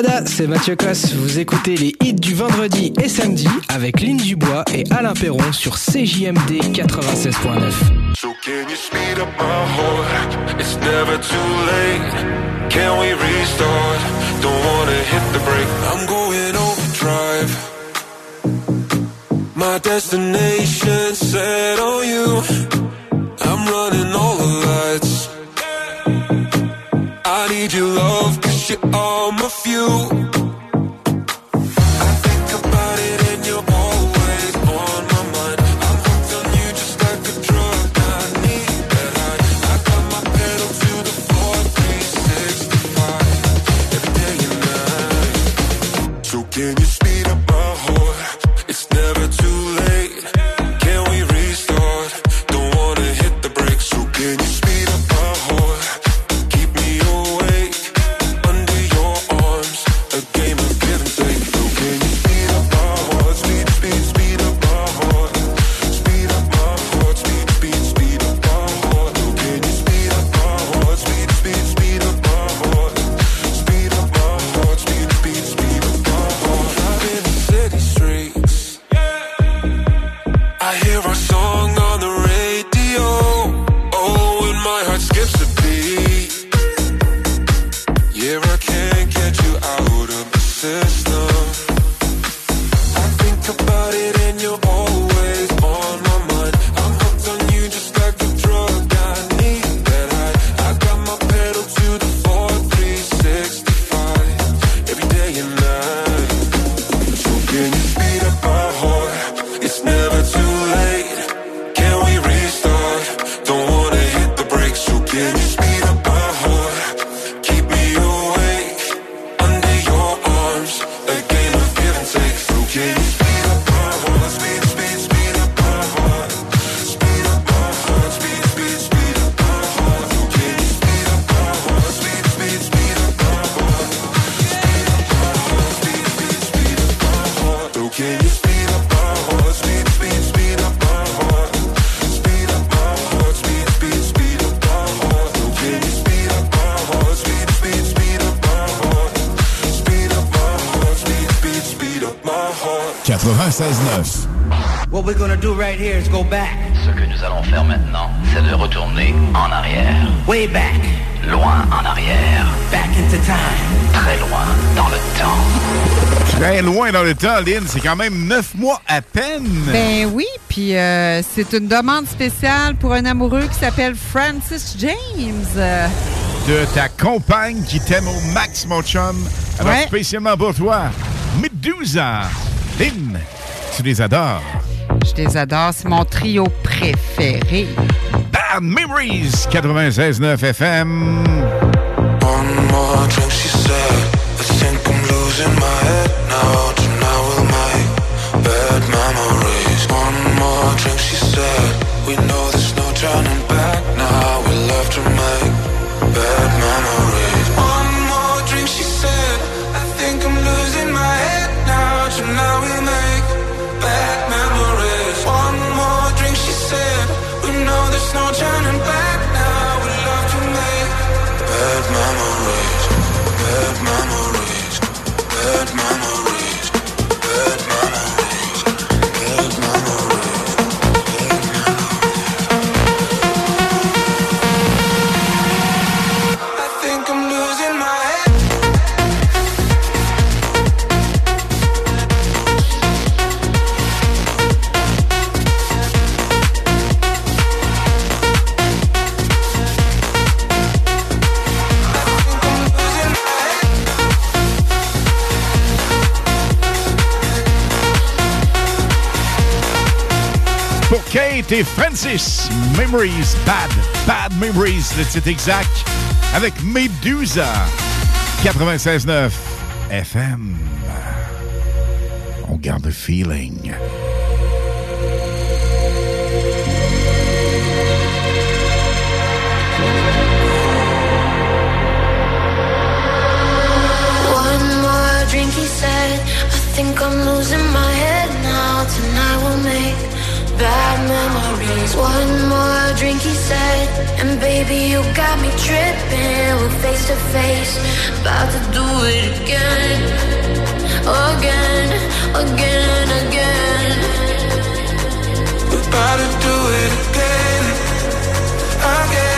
Canada, c'est Mathieu Cosse. Vous écoutez les hits du vendredi et samedi avec Lynn Dubois et Alain Perron sur CJMD 96.9. So can you speed up my heart? It's never too late. Can we restart? Don't wanna hit the brake. I'm going overdrive. My destination set on you. I'm running all love, cause you're all my fuel. Go back. Ce que nous allons faire maintenant, c'est de retourner en arrière. Way back. Loin en arrière. Back into time. Très loin dans le temps. Très loin dans le temps, Lynn. C'est quand même neuf mois à peine. Ben oui, puis euh, c'est une demande spéciale pour un amoureux qui s'appelle Francis James. De ta compagne qui t'aime au max, mon chum. Alors, Ouais. spécialement pour toi, Medusa. Lynn, tu les adores. Je les adore, c'est mon trio préféré. Bad Memories, 96.9 FM. One more drink, she said. I think I'm losing my head now. Tonight we'll make bad memories. One more drink, she said. We know there's no turning back now. We love to make Pour Francis, Memories Bad. Bad Memories, le titre exact, avec Medusa. 96.9 FM. On garde le feeling. One more drink, he said. I think I'm losing my head now. Tonight we'll make bad memories. One more drink, he said. And baby, you got me tripping. We're face to face, about to do it again. Again, again, again. We're about to do it again. Again,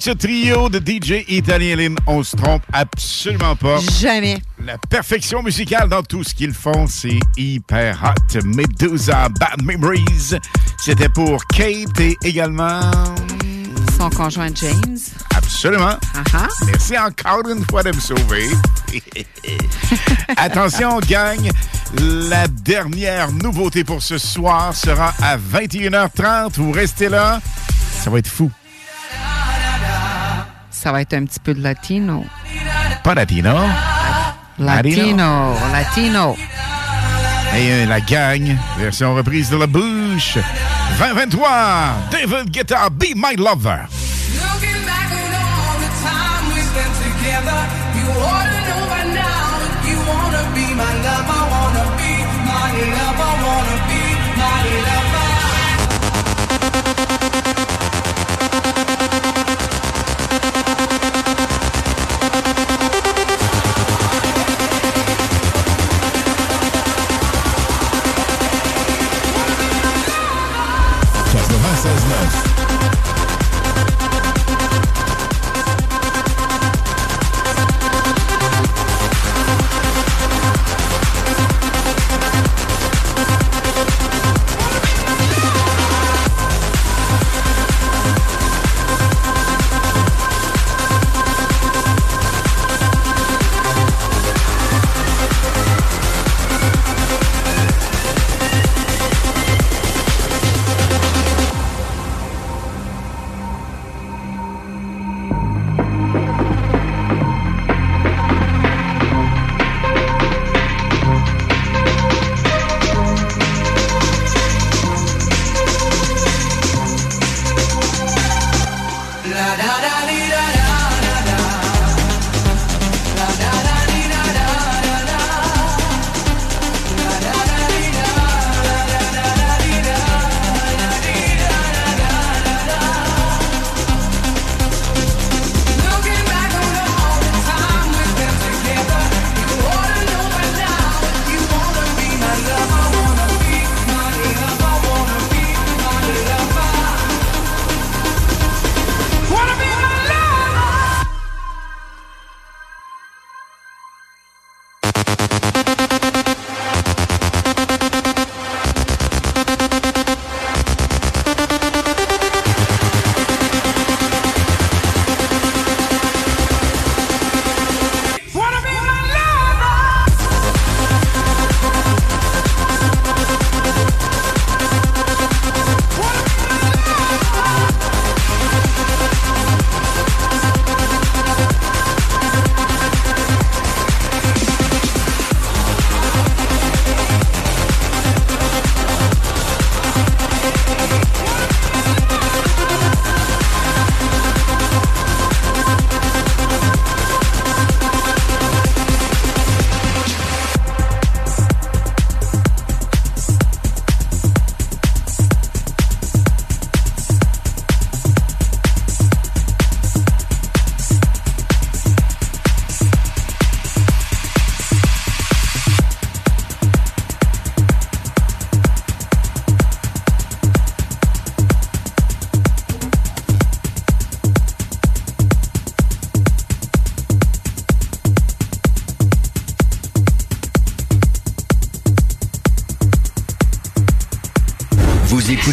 Avec ce trio de DJ italien, Lynn, on se trompe absolument pas. Jamais. La perfection musicale dans tout ce qu'ils font, c'est hyper hot. Medusa, Bad Memories. C'était pour Kate et également... Son conjoint James. Absolument. Ah Merci encore une fois de me sauver. Attention, gang. La dernière nouveauté pour ce soir sera à 21h30. Vous restez là. Ça va être fou. Ça va être un petit peu de latino. Pas latino. Latino, latino. Et euh, la gang, version reprise de la bouche. 2023, David Guetta, Be My Lover. Looking back on all the time we spent together, you ought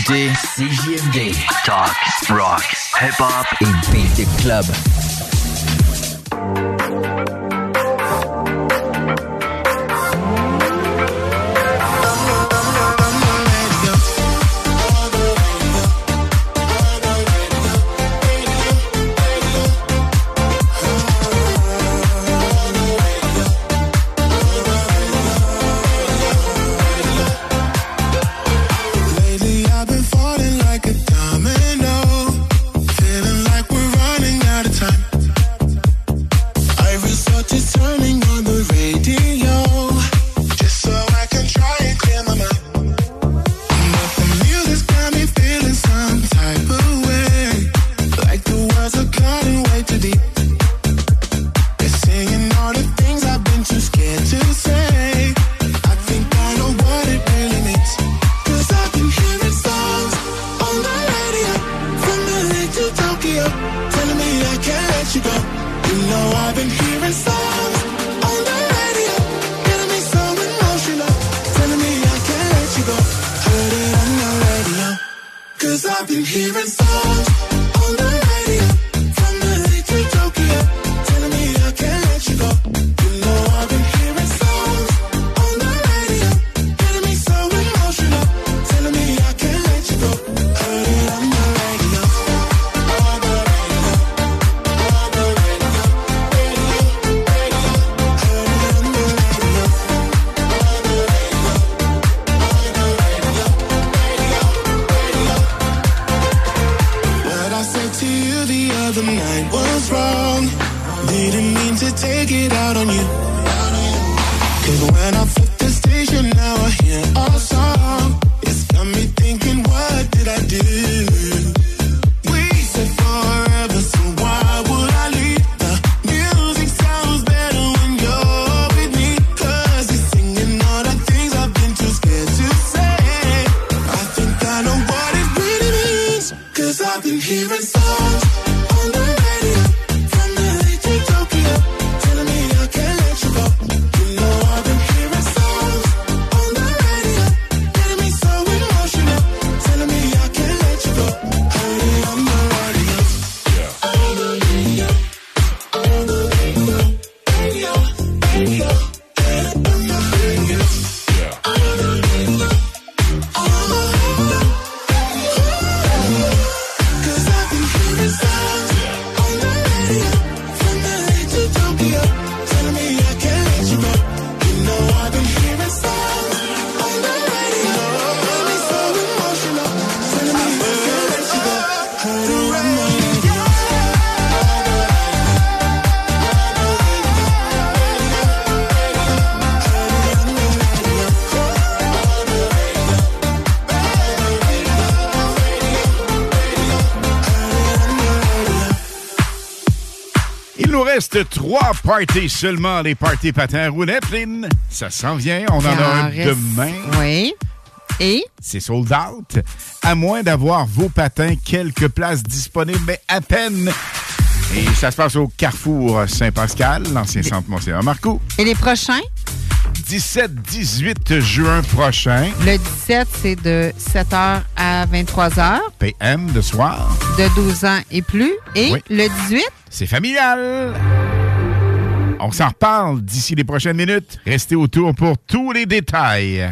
écoutez CJMD. Talk, rock, hip-hop et beat club. trois parties seulement, les parties patins roulettes, Lynn. Ça s'en vient. On en, a un demain. Oui. Et? C'est sold out. À moins d'avoir vos patins, quelques places disponibles, mais à peine. Et ça se passe au Carrefour Saint-Pascal, l'ancien centre Monseigneur Marco? Et les prochains? 17-18 juin prochain. Le 17, c'est de 7h à 23h. PM de soir. De 12 ans et plus. Et le 18? C'est familial. On s'en reparle d'ici les prochaines minutes. Restez autour pour tous les détails.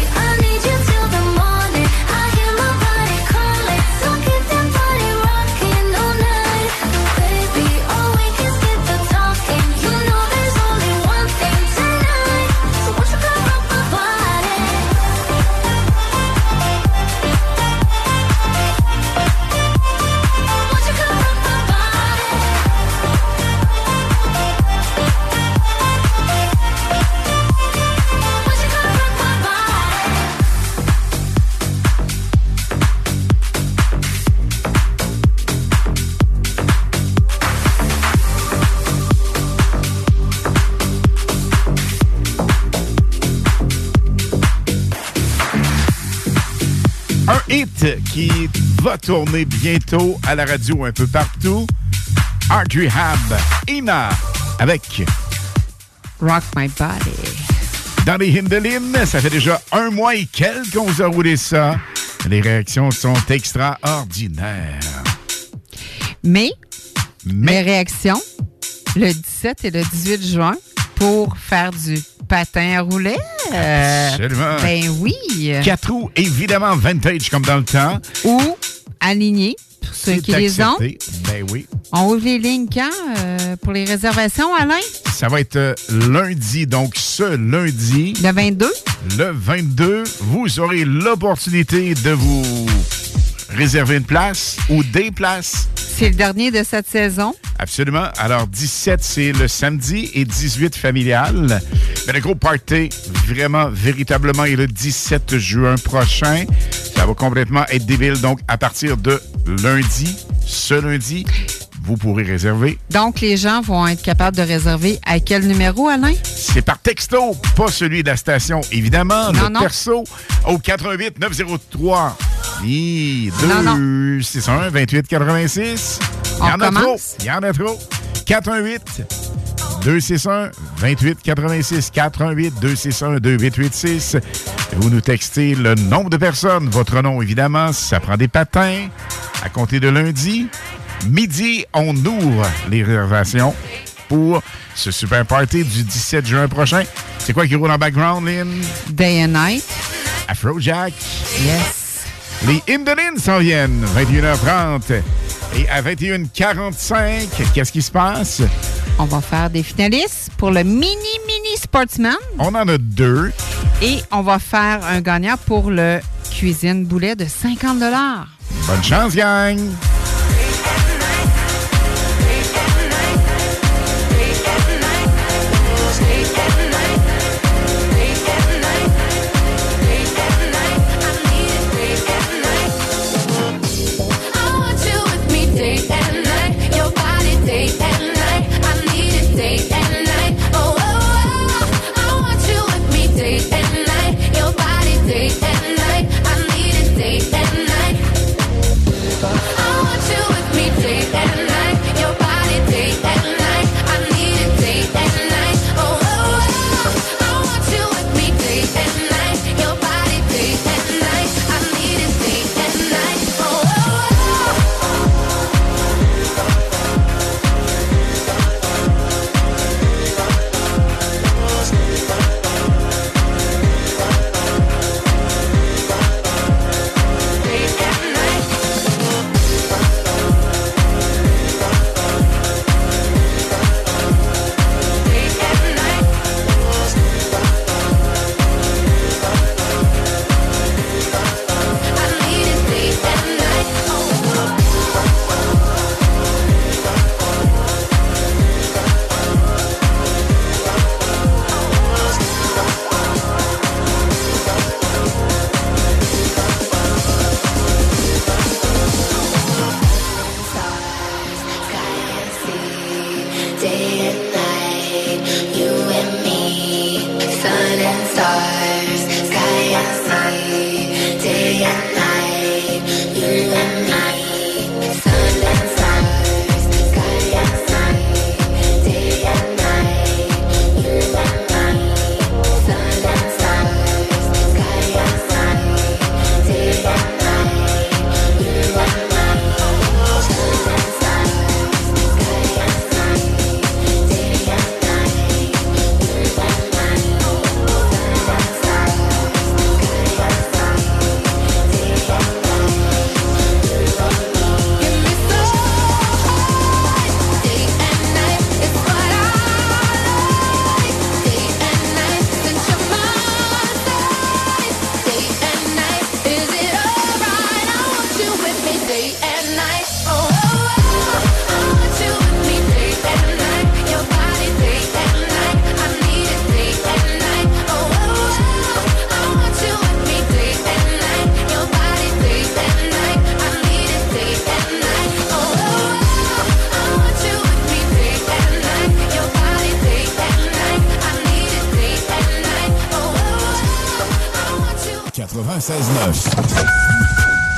qui va tourner bientôt à la radio un peu partout. Art Rehab, Ina, avec Rock My Body. dans les Hindelines. Ça fait déjà un mois et quelques qu'on vous a roulé ça. Les réactions sont extraordinaires. Mais, les réactions, le 17 et le 18 juin, pour faire du patin à rouler. euh, Absolument. Ben oui. Quatre roues, évidemment vintage comme dans le temps. Ou alignés, pour ceux qui les ont. Ben oui. On ouvre les lignes quand euh, pour les réservations, Alain? Ça va être euh, lundi, donc ce lundi. Le 22? Le 22, vous aurez l'opportunité de vous réserver une place ou des places. C'est le dernier de cette saison. Absolument. Alors, 17, c'est le samedi et 18 familial. Mais le gros party, vraiment, véritablement, est le 17 juin prochain. Ça va complètement être débile. Donc, à partir de lundi, ce lundi, vous pourrez réserver. Donc, les gens vont être capables de réserver à quel numéro, Alain? C'est par texto, pas celui de la station, évidemment. Non, le non. perso au 88 903 2 Non, 61 28 86. Il y en a trop. Il y en a trop. 418 261 28 86 418 261 2886. Vous nous textez le nombre de personnes, votre nom évidemment, ça prend des patins. À compter de lundi, midi, on ouvre les réservations pour ce super party du 17 juin prochain. C'est quoi qui roule en background, Lynn? Day and Night. Afrojack. Yes. Les Indolines s'en viennent, 21h30. Et à 21h45, qu'est-ce qui se passe? On va faire des finalistes pour le mini, mini Sportsman. On en a deux. Et on va faire un gagnant pour le cuisine boulet de 50 Bonne chance, gang! 96.9.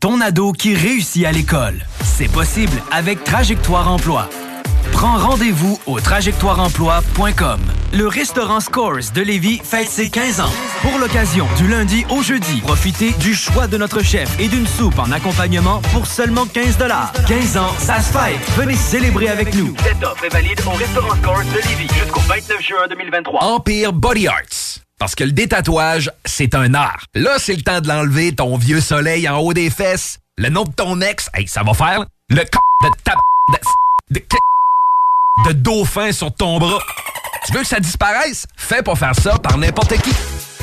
ton ado qui réussit à l'école. C'est possible avec Trajectoire Emploi. Prends rendez-vous au trajectoireemploi.com. Le restaurant Scores de Lévis fête ses 15 ans. Pour l'occasion, du lundi au jeudi, profitez du choix de notre chef et d'une soupe en accompagnement pour seulement 15 15 ans, ça se fête. Venez célébrer avec nous. Cette offre est valide au restaurant Scores de Lévis jusqu'au 29 juin 2023. Empire Body Arts. Parce que le détatouage, c'est un art. Là, c'est le temps de l'enlever, ton vieux soleil en haut des fesses. Le nom de ton ex, hey, ça va faire. Le c de ta de, de, de dauphin sur ton bras. Tu veux que ça disparaisse? Fais pas faire ça par n'importe qui.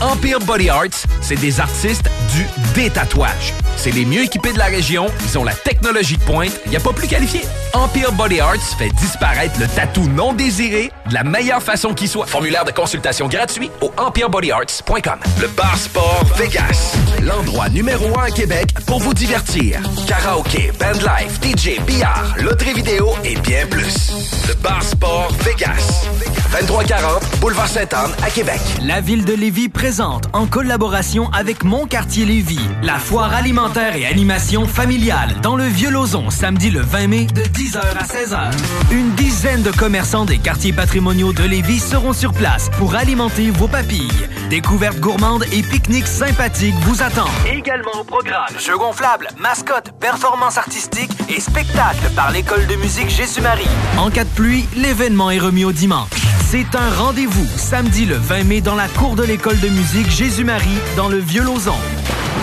Empire Body Arts, c'est des artistes du détatouage. C'est les mieux équipés de la région, ils ont la technologie de pointe, il a pas plus qualifié. Empire Body Arts fait disparaître le tatou non désiré de la meilleure façon qui soit. Formulaire de consultation gratuit au empirebodyarts.com. Le Bar Sport Vegas, l'endroit numéro un à Québec pour vous divertir. Karaoke, bandlife, DJ, billard, loterie vidéo et bien plus. Le Bar Sport Vegas, 2340 Boulevard Sainte-Anne à Québec. La ville de Lévis présente, en collaboration avec Mon Quartier Lévis, la foire alimentaire et animation familiale dans le Vieux-Lauzon, samedi le 20 mai de 10h à 16h. Une dizaine de commerçants des quartiers patrimoniaux de Lévis seront sur place pour alimenter vos papilles. Découvertes gourmandes et pique-niques sympathiques vous attendent. Également au programme. Jeux gonflables, mascottes, performances artistiques et spectacles par l'école de musique Jésus-Marie. En cas de pluie, l'événement est remis au dimanche. C'est un rendez-vous samedi le 20 mai dans la cour de l'école de musique Jésus-Marie dans le Vieux-Lauzon.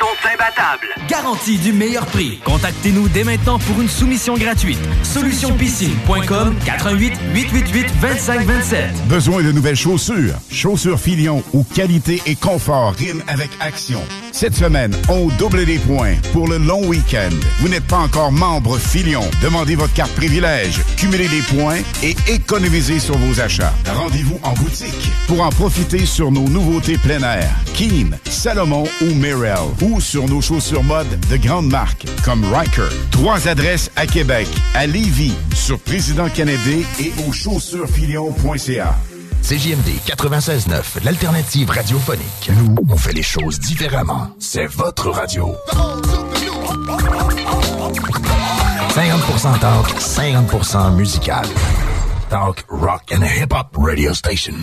Sont imbattables. Garantie du meilleur prix. Contactez-nous dès maintenant pour une soumission gratuite. Solutionpiscine.com 88 888 2527. Besoin de nouvelles chaussures? Chaussures Filion où qualité et confort riment avec action. Cette semaine, on double les points pour le long week-end. Vous n'êtes pas encore membre Filion. Demandez votre carte privilège, cumulez les points et économisez sur vos achats. Rendez-vous en boutique pour en profiter sur nos nouveautés plein air. Keen, Salomon ou. Ou sur nos chaussures mode de grandes marques comme Riker. Trois adresses à Québec, à Lévis, sur Président Kennedy et au chaussuresfilion.ca. CJMD 96.9, l'alternative radiophonique. Nous, on fait les choses différemment. C'est votre radio. 50% talk, 50% musical. Talk, rock and hip-hop radio station.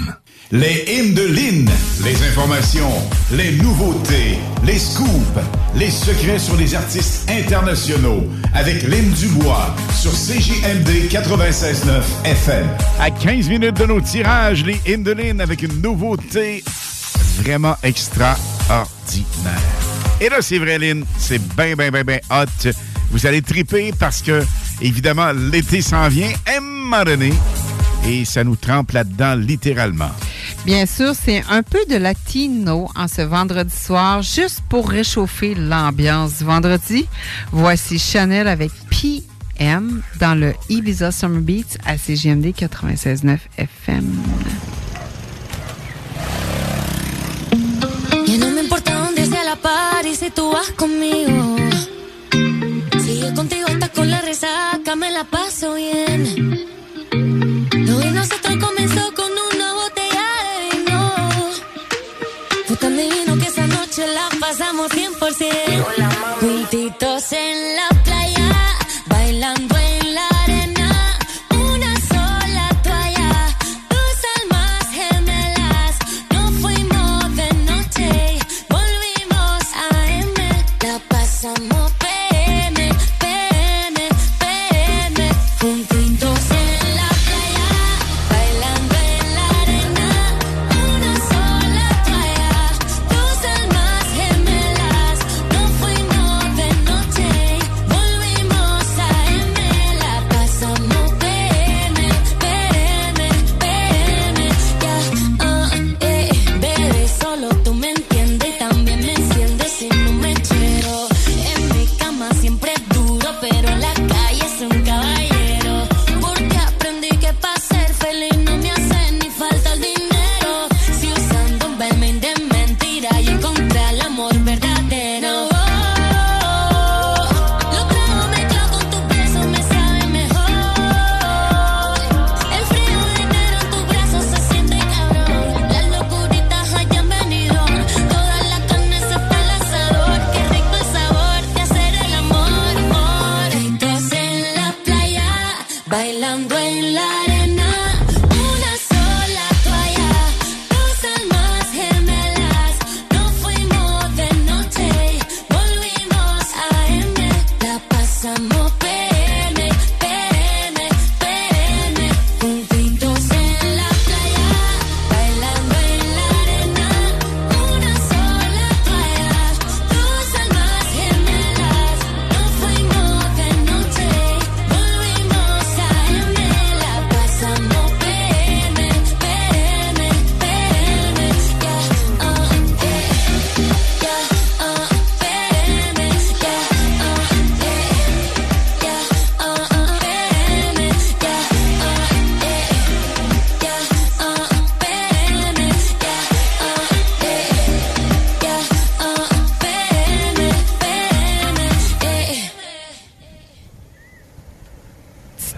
Les hymnes les informations, les nouveautés, les scoops, les secrets sur les artistes internationaux avec Lynn Dubois sur CJMD 96.9 FM. À 15 minutes de nos tirages, les hymnes avec une nouveauté vraiment extraordinaire. Et là, c'est vrai, Lynn, c'est bien, bien, bien, bien hot. Vous allez triper parce que, évidemment, l'été s'en vient, à un moment donné, et ça nous trempe là-dedans littéralement. Bien sûr, c'est un peu de latino en ce vendredi soir, juste pour réchauffer l'ambiance du vendredi. Voici Chanel avec PM dans le Ibiza Summer Beats à CGMD 96.9 FM. Y no me importa dónde sea la party si tú vas conmigo. Si yo contigo estás con la resaca, me la paso bien. Lo de nosotros comenzó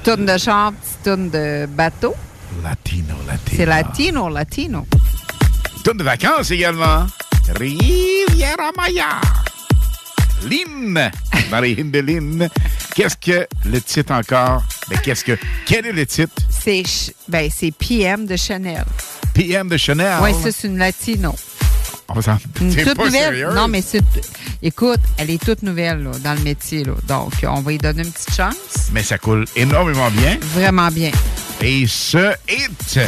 tourne de petite tourne de bateau. Latino, latino. C'est latino, latino. Tourne de vacances également. Riviera Maya. Lynn. Marie-Hinde Qu'est-ce que le titre encore? Mais qu'est-ce que. Quel est le titre? C'est ben, c'est PM de Chanel. PM de Chanel. Oui, ça, c'est une latino. On s'en- toute pas nouvelle? sérieux? Non, mais c'est. Écoute, elle est toute nouvelle là, dans le métier. Là. Donc, on va lui donner une petite chance. Mais ça coule énormément bien. Vraiment bien. Et ce hit,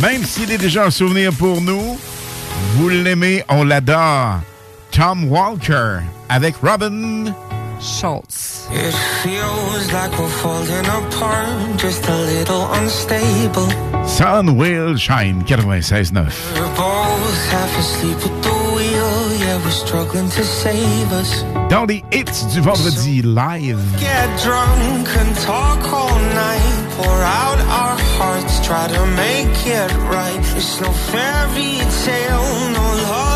même s'il est déjà un souvenir pour nous, vous l'aimez, on l'adore. Tom Walker avec Robin Schultz. It feels like we're falling apart, just a little unstable. Sun Will Shine 96.9. We're both half asleep at the wheel, yeah, we're struggling to save us. Dans les hits du vendredi live. Get drunk and talk all night, pour out our hearts, try to make it right. It's no fairy tale, no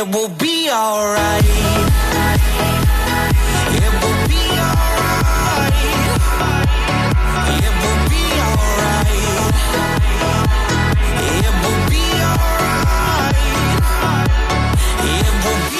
It will be alright. It will be alright. It will be alright. It will be alright. It will be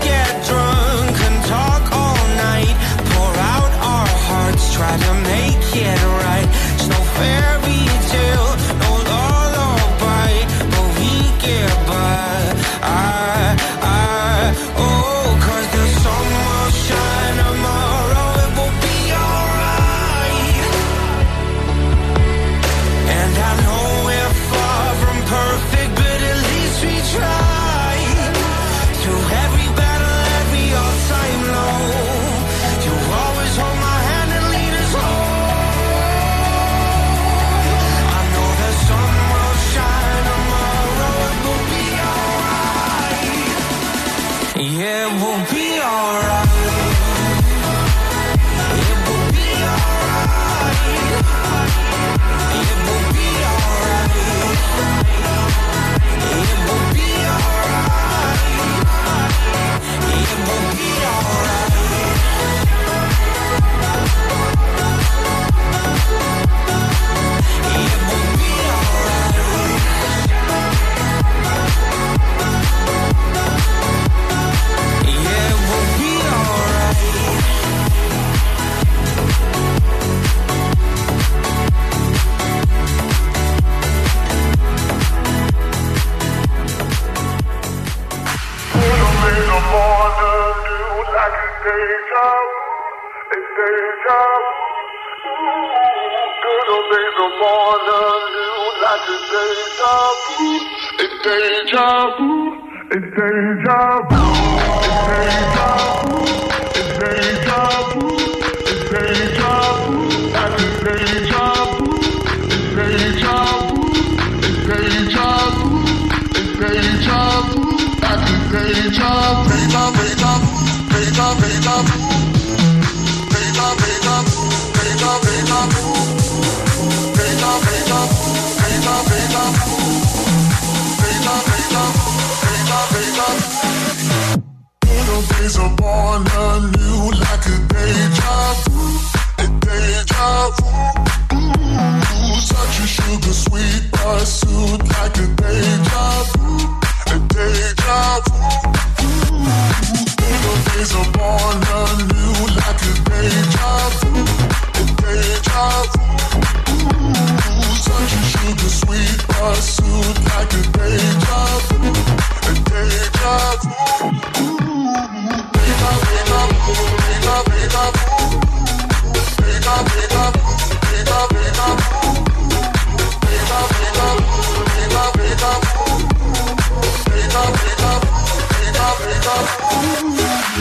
Deja vu, deja vu, deja vu, deja vu, Days are born anew like a deja vu, a deja vu. Ooh, such a sugar sweet pursuit like a deja vu, a deja vu. Ooh, days are born anew like a deja vu, a deja vu. Ooh, such a sugar sweet pursuit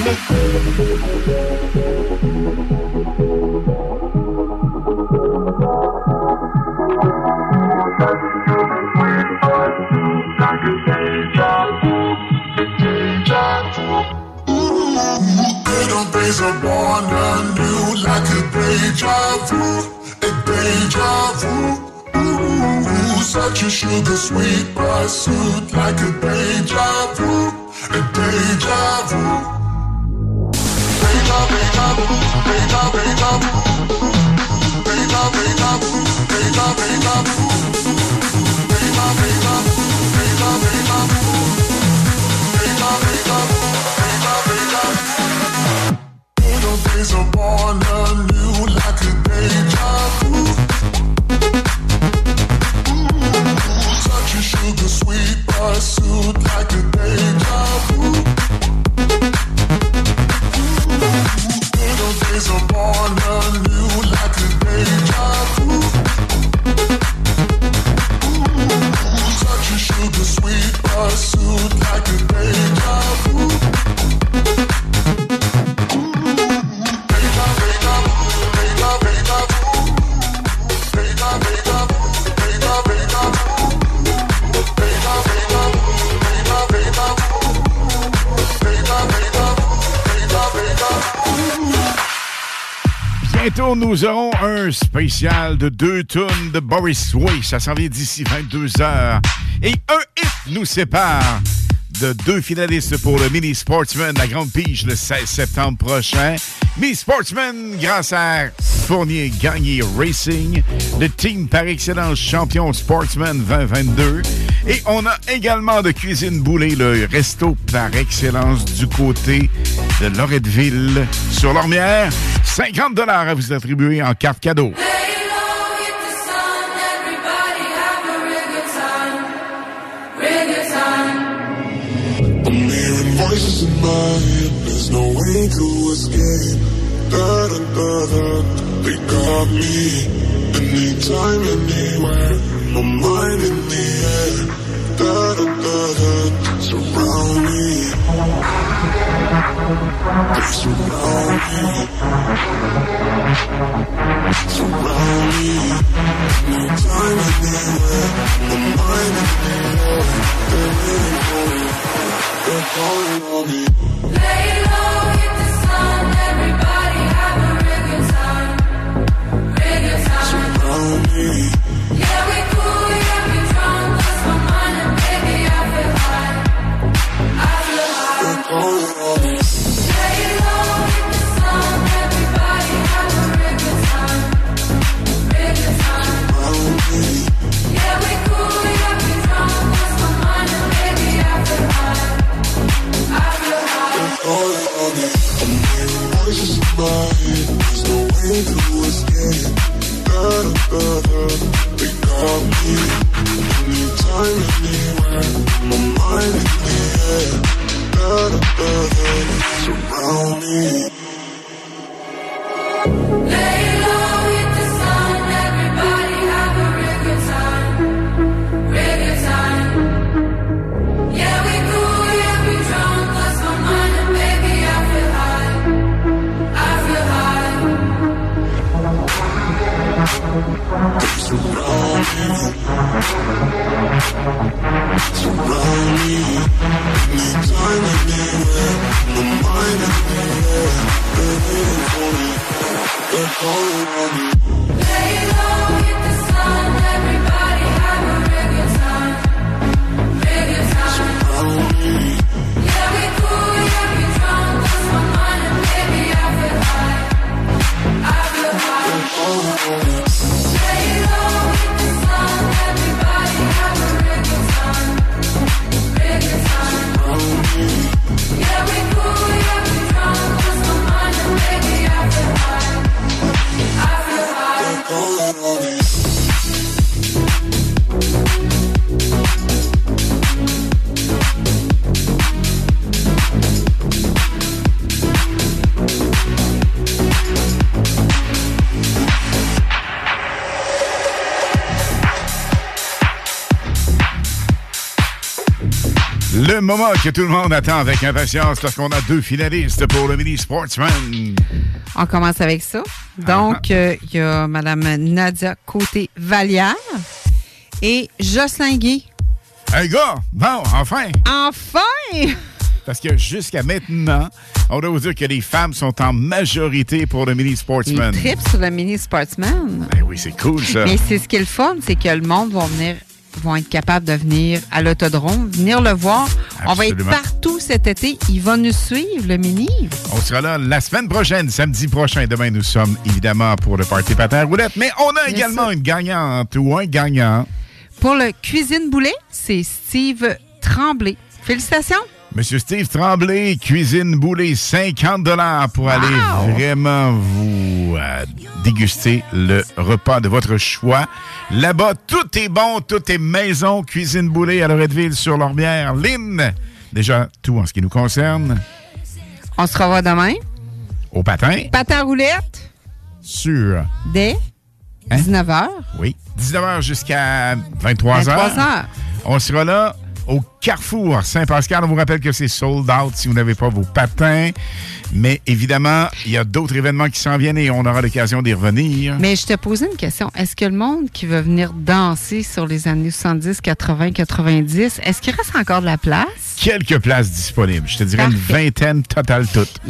Little days are born anew like a deja vu, a deja vu. Ooh, such a sugar sweet pursuit like a deja vu, a deja vu. Deja, deja vu, deja, deja vu. Deja, deja vu, deja, deja vu. Deja, deja vu, deja, deja vu. Deja, deja vu, days born anew like a deja. Ooh, a sugar sweet like a nous aurons un spécial de deux tonnes de Boris Way. Ça s'en vient d'ici 22 heures. Et un hit nous sépare de deux finalistes pour le Mini Sportsman, la Grande Pige, le 16 septembre prochain. Mini Sportsman, grâce à Fournier Gagné Racing, le team par excellence champion Sportsman 2022. Et on a également de Cuisine Boulée, le resto par excellence du côté de Loretteville sur l'Ormière. 50 à vous attribuer en carte cadeau. Anytime, anywhere, my mind in the air. Da da da da, everybody have a real time, real good time. Surround me. Calling on me. Le moment que tout le monde attend avec impatience lorsqu'on a deux finalistes pour le Mini Sportsman. On commence avec ça. Donc, euh, il y a Mme Nadia Côté-Vallière et Jocelyn Guy. Un gars! Bon, enfin! Enfin! Parce que jusqu'à maintenant, on doit vous dire que les femmes sont en majorité pour le Mini Sportsman. tripe sur le mini sportsman. Ben oui, c'est cool ça. Mais c'est ce qui est le fun, c'est que le monde va venir vont être capables de venir à l'autodrome, venir le voir. On va être partout cet été. Il va nous suivre, le mini. On sera là la semaine prochaine, samedi prochain. Demain, nous sommes évidemment pour le Party Patin Roulette, mais on a Bien également sûr. une gagnante ou un gagnant. Pour le cuisine boulet, c'est Steve Tremblay. Félicitations. Monsieur Steve Tremblay, Cuisine Boulée, 50 pour aller vraiment vous euh, déguster le repas de votre choix. Là-bas, tout est bon, tout est maison. Cuisine Boulée à Loretteville sur l'Orbière. Lynn, déjà tout en ce qui nous concerne. On se revoit demain. Au patin, Patin roulette sur, dès Hein? 19h. oui, 19h jusqu'à 23h. 23h. On sera là au Carrefour Saint-Pascal. On vous rappelle que c'est sold out si vous n'avez pas vos patins. Mais évidemment, il y a d'autres événements qui s'en viennent et on aura l'occasion d'y revenir. Mais je te posais une question. Est-ce que le monde qui veut venir danser sur les années 70, 80, 90, est-ce qu'il reste encore de la place? Quelques places disponibles. Je te dirais une vingtaine totale toutes.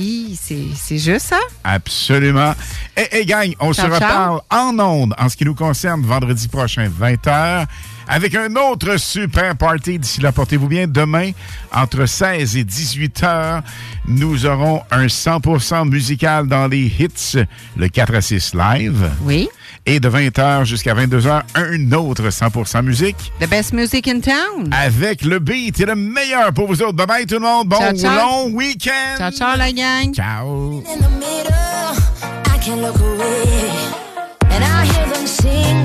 C'est juste ça? Absolument. Et, et gang, on se ciao. reparle en ondes en ce qui nous concerne vendredi prochain, 20h, avec un autre super party. D'ici là, portez-vous bien. Demain, entre 16 et 18 h nous aurons un 100% musical dans les hits, le 4 à 6 live. Oui. Et de 20h jusqu'à 22h, un autre 100% musique The best music in town. avec le beat et le meilleur pour vous autres. Bye bye tout le monde. Bon Ciao, ciao. long week-end. Ciao, ciao, la gang. Ciao. in the middle, I can't look away. And I hear them sing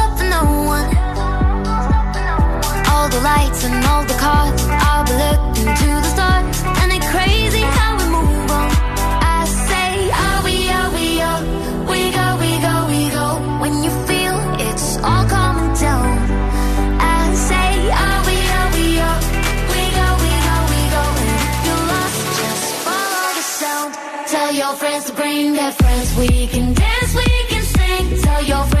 the lights and all the cars. I'll be looking to the stars. And it's crazy how we move on. I say, are we, are we, are we go, we go, we go. When you feel it's all coming down. I say, are we, are we, are we go, we go, we go. And if you're lost, just follow the sound. Tell your friends to bring their friends. We can dance, we can sing. Tell your friends.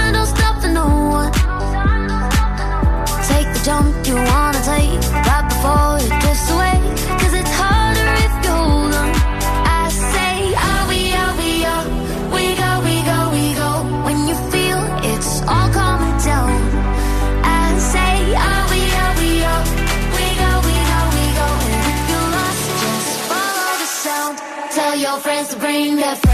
bring that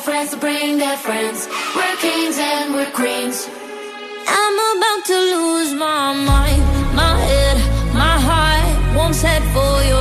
friends to bring their friends. We're kings and we're queens. I'm about to lose my mind, my head, my heart. Won't set for your.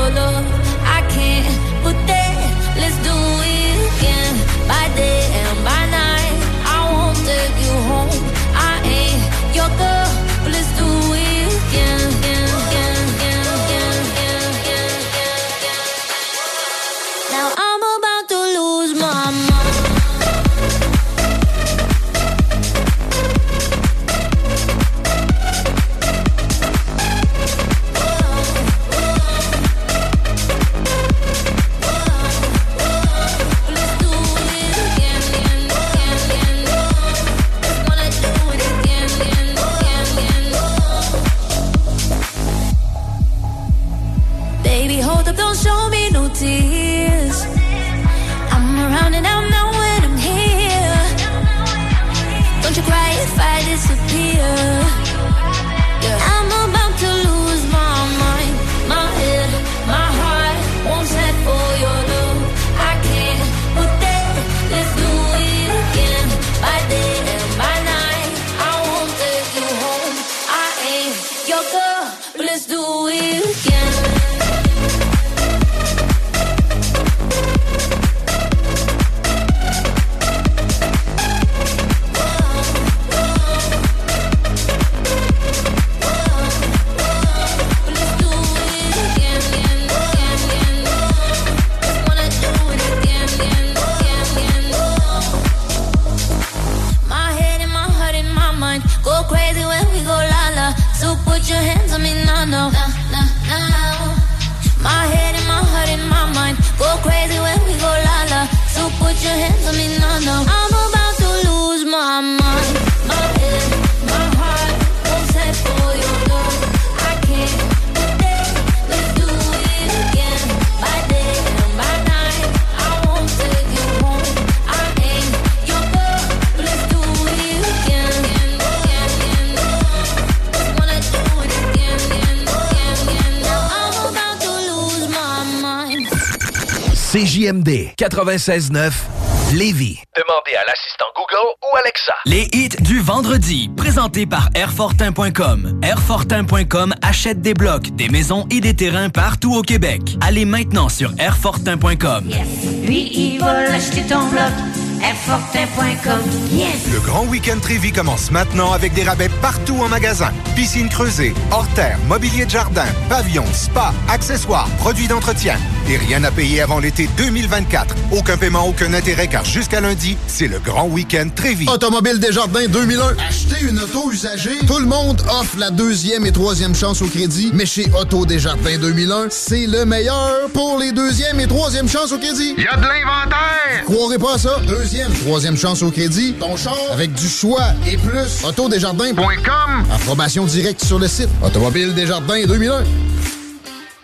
96.9, Lévis. Demandez à l'assistant Google ou Alexa. Les hits du vendredi, présentés par Airfortin.com. Airfortin.com achète des blocs, des maisons et des terrains partout au Québec. Allez maintenant sur Airfortin.com. Yes. Lui, il va acheter ton bloc. Airfortin.com. Yes. Le grand week-end Trévi commence maintenant avec des rabais partout en magasin. Piscine creusée, hors terre, mobilier de jardin, pavillon, spa, accessoires, produits d'entretien. Et rien à payer avant l'été 2024. Aucun paiement, aucun intérêt car jusqu'à lundi, c'est le grand week-end Trévi. Automobile Desjardins 2001. Acheter une auto usagée. Tout le monde offre la deuxième et troisième chance au crédit. Mais chez Auto Desjardins 2001, c'est le meilleur pour les deuxième et troisième chances au crédit. Y a de l'inventaire! Croirez pas à ça? Deuxième, troisième chance au crédit. Ton char avec du choix et plus. Autodesjardins.com. Approbation directe sur le site. Automobile Desjardins 2001.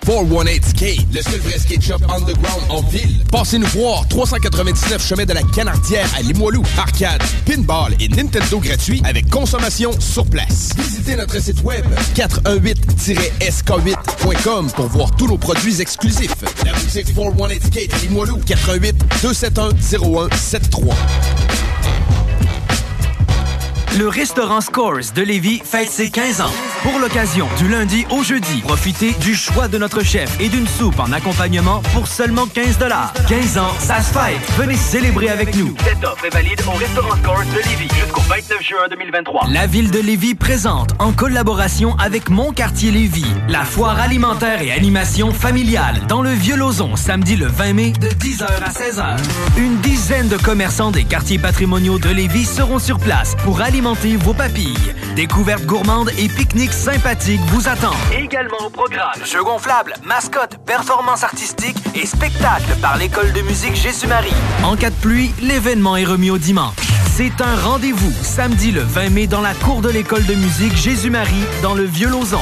418 Skate, le seul vrai skate shop underground en ville. Passez-nous voir, 399 chemin de la Canardière à Limoilou. Arcade, pinball et Nintendo gratuit avec consommation sur place. Visitez notre site web 418-sk8.com pour voir tous nos produits exclusifs. La boutique 418 Skate à Limoilou, 418 271 0173. Le restaurant Scores de Lévis fête ses 15 ans. Pour l'occasion, du lundi au jeudi, profitez du choix de notre chef et d'une soupe en accompagnement pour seulement 15 15 ans, ça se fête. Venez célébrer avec nous. Cette offre est valide au restaurant Scores de Lévis jusqu'au 29 juin 2023. La ville de Lévis présente, en collaboration avec Mon Quartier Lévis, la foire alimentaire et animation familiale dans le Vieux-Lauzon, samedi le 20 mai de 10h à 16h. Une dizaine de commerçants des quartiers patrimoniaux de Lévis seront sur place pour alimenter vos papilles. Découvertes gourmandes et pique-niques sympathiques vous attendent. Également au programme. Jeux gonflables, mascottes, performances artistiques et spectacles par l'école de musique Jésus-Marie. En cas de pluie, l'événement est remis au dimanche. C'est un rendez-vous samedi le 20 mai dans la cour de l'école de musique Jésus-Marie dans le Vieux-Lauzon.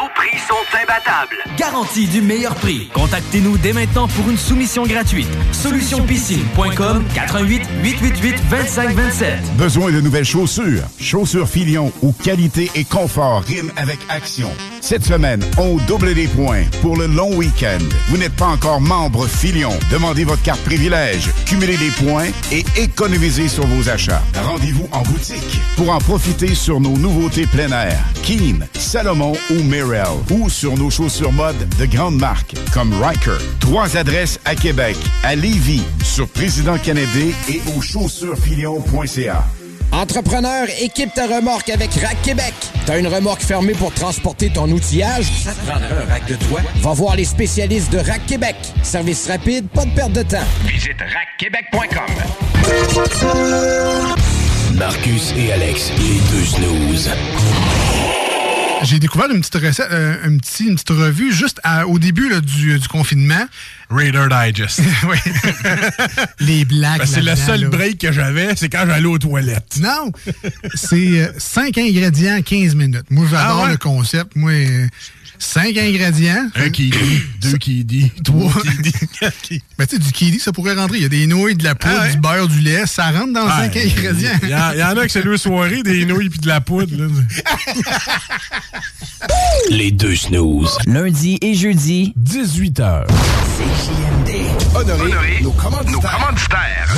Garantie du meilleur prix. Contactez-nous dès maintenant pour une soumission gratuite. Solutionpiscine.com 88 888 2527. Besoin de nouvelles chaussures? Chaussures Filion où qualité et confort riment avec action. Cette semaine, on double les points pour le long week-end. Vous n'êtes pas encore membre Filion. Demandez votre carte privilège, cumulez les points et économisez sur vos achats. Rendez-vous en boutique pour en profiter sur nos nouveautés plein air. Keen, Salomon ou Mirel. Ou sur nos chaussures mode de grandes marques comme Riker. Trois adresses à Québec, à Lévis, sur Président Kennedy et au chaussuresfilion.ca. Entrepreneur, équipe ta remorque avec Rack Québec. T'as une remorque fermée pour transporter ton outillage? Ça te prendra un rack de toit? Va voir les spécialistes de Rack Québec. Service rapide, pas de perte de temps. Visite rackquebec.com. Marcus et Alex, les deux snooze. J'ai découvert une petite recette, euh, un petit, une petite revue juste à- au début là, du, du confinement. Raider Digest. oui. Les blagues. Ben, c'est le seul là. break que j'avais, c'est quand j'allais aux toilettes. Non! C'est 5 ingrédients, 15 minutes. Moi, j'adore Ah ouais? le concept. Moi, 5 ingrédients. Un qui dit, deux qui dit, Trois. Ben, tu sais, du kiwi, ça pourrait rentrer. Il y a des nouilles, de la poudre, Ah ouais? du beurre, du lait. Ça rentre dans 5 Ouais, ingrédients. Il y, en- il y en a que c'est deux soirées, des nouilles puis de la poudre. là. Les deux snooze. Lundi et jeudi, 18h. CJMD. Honoré, nos commanditaires.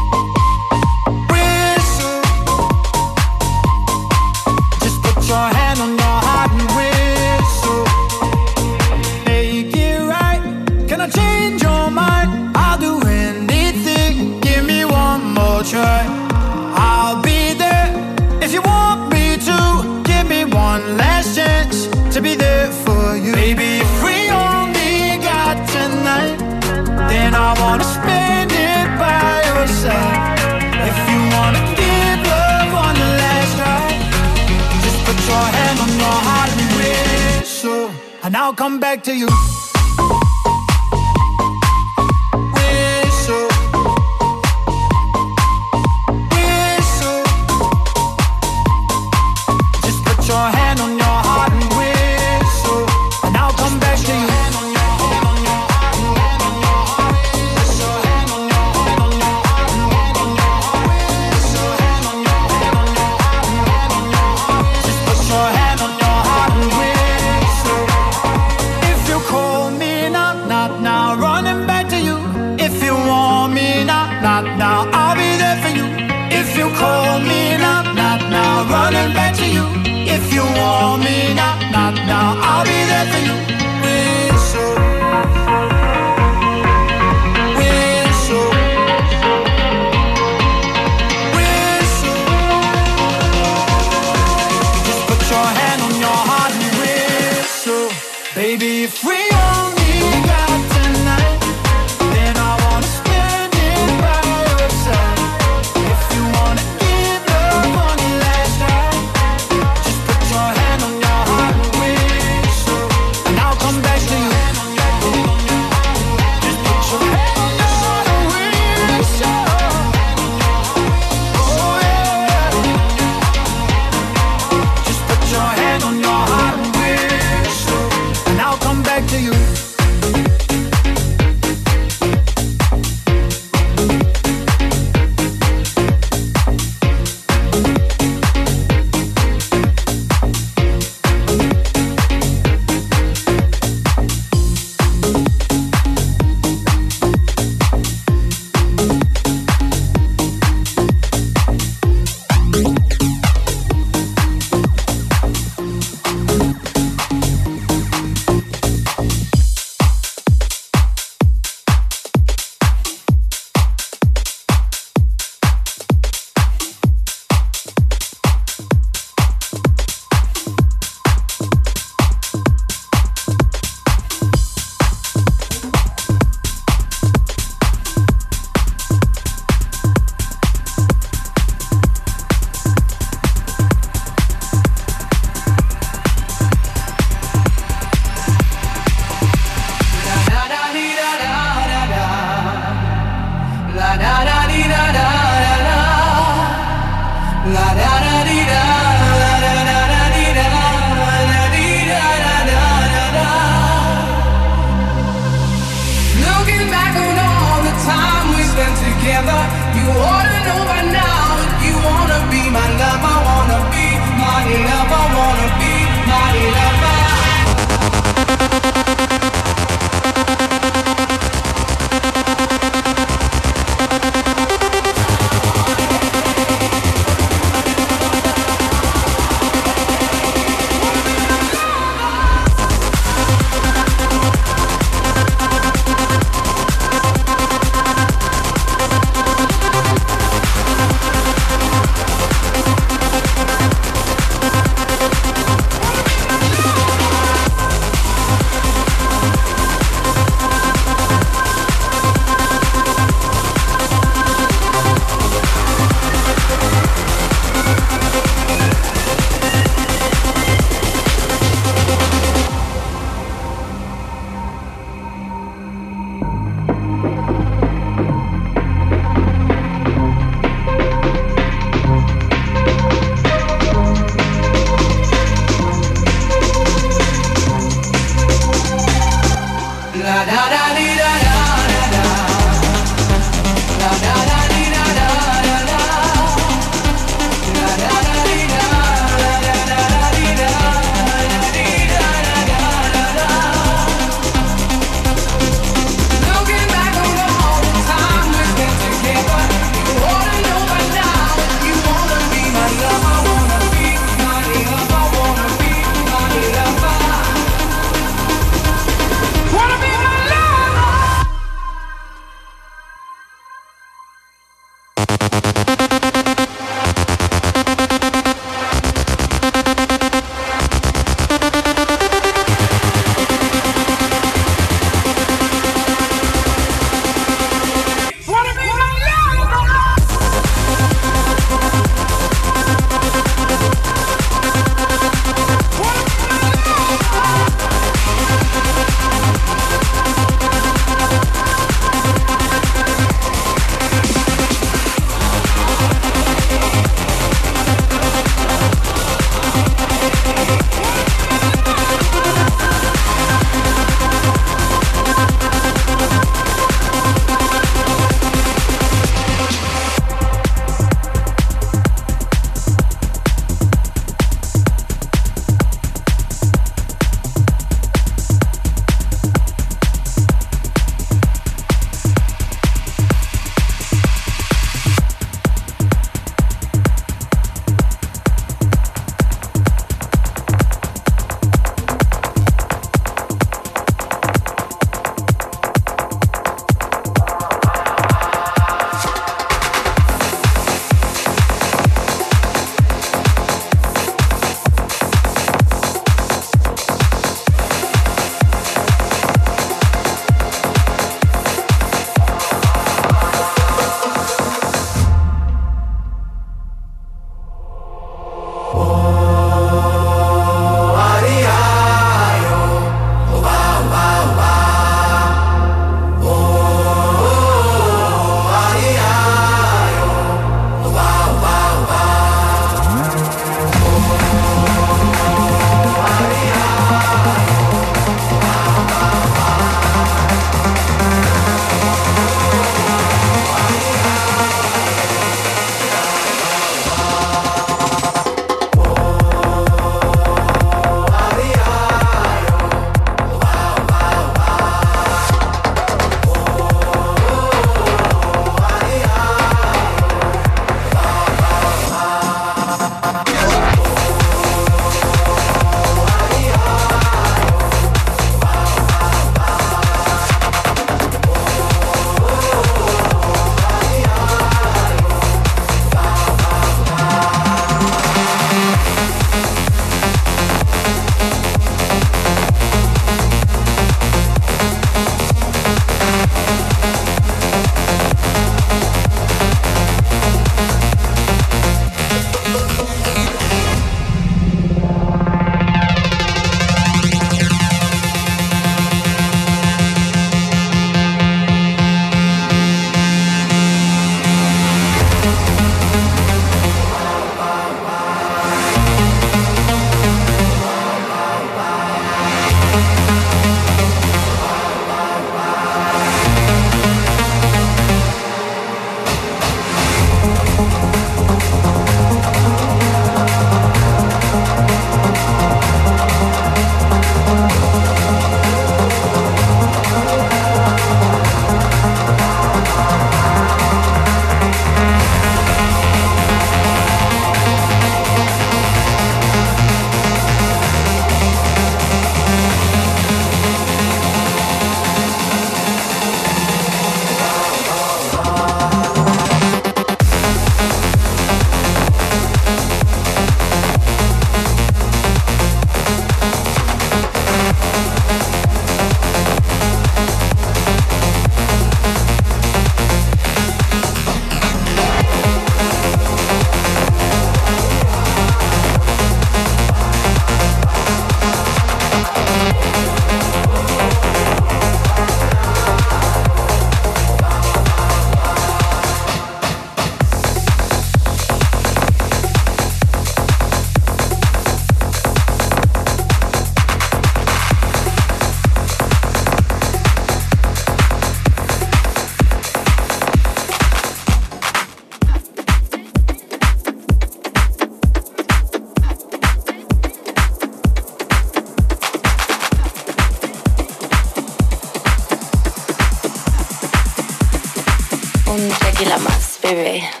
Un tequila más, bebé.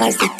i said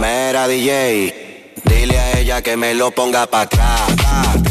Mera DJ, dile a ella que me lo ponga pa' atrás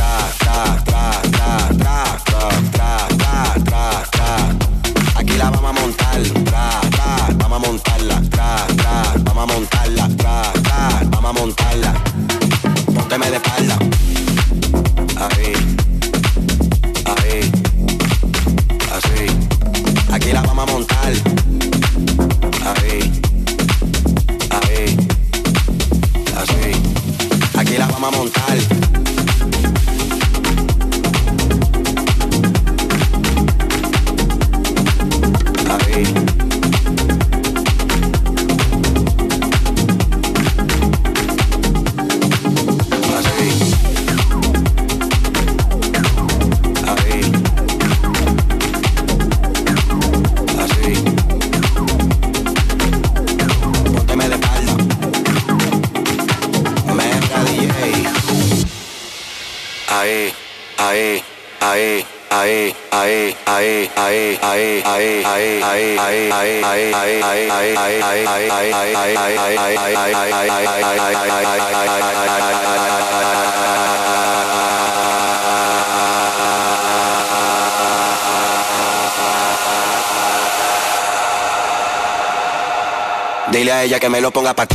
Dile a ella que me lo ponga pa'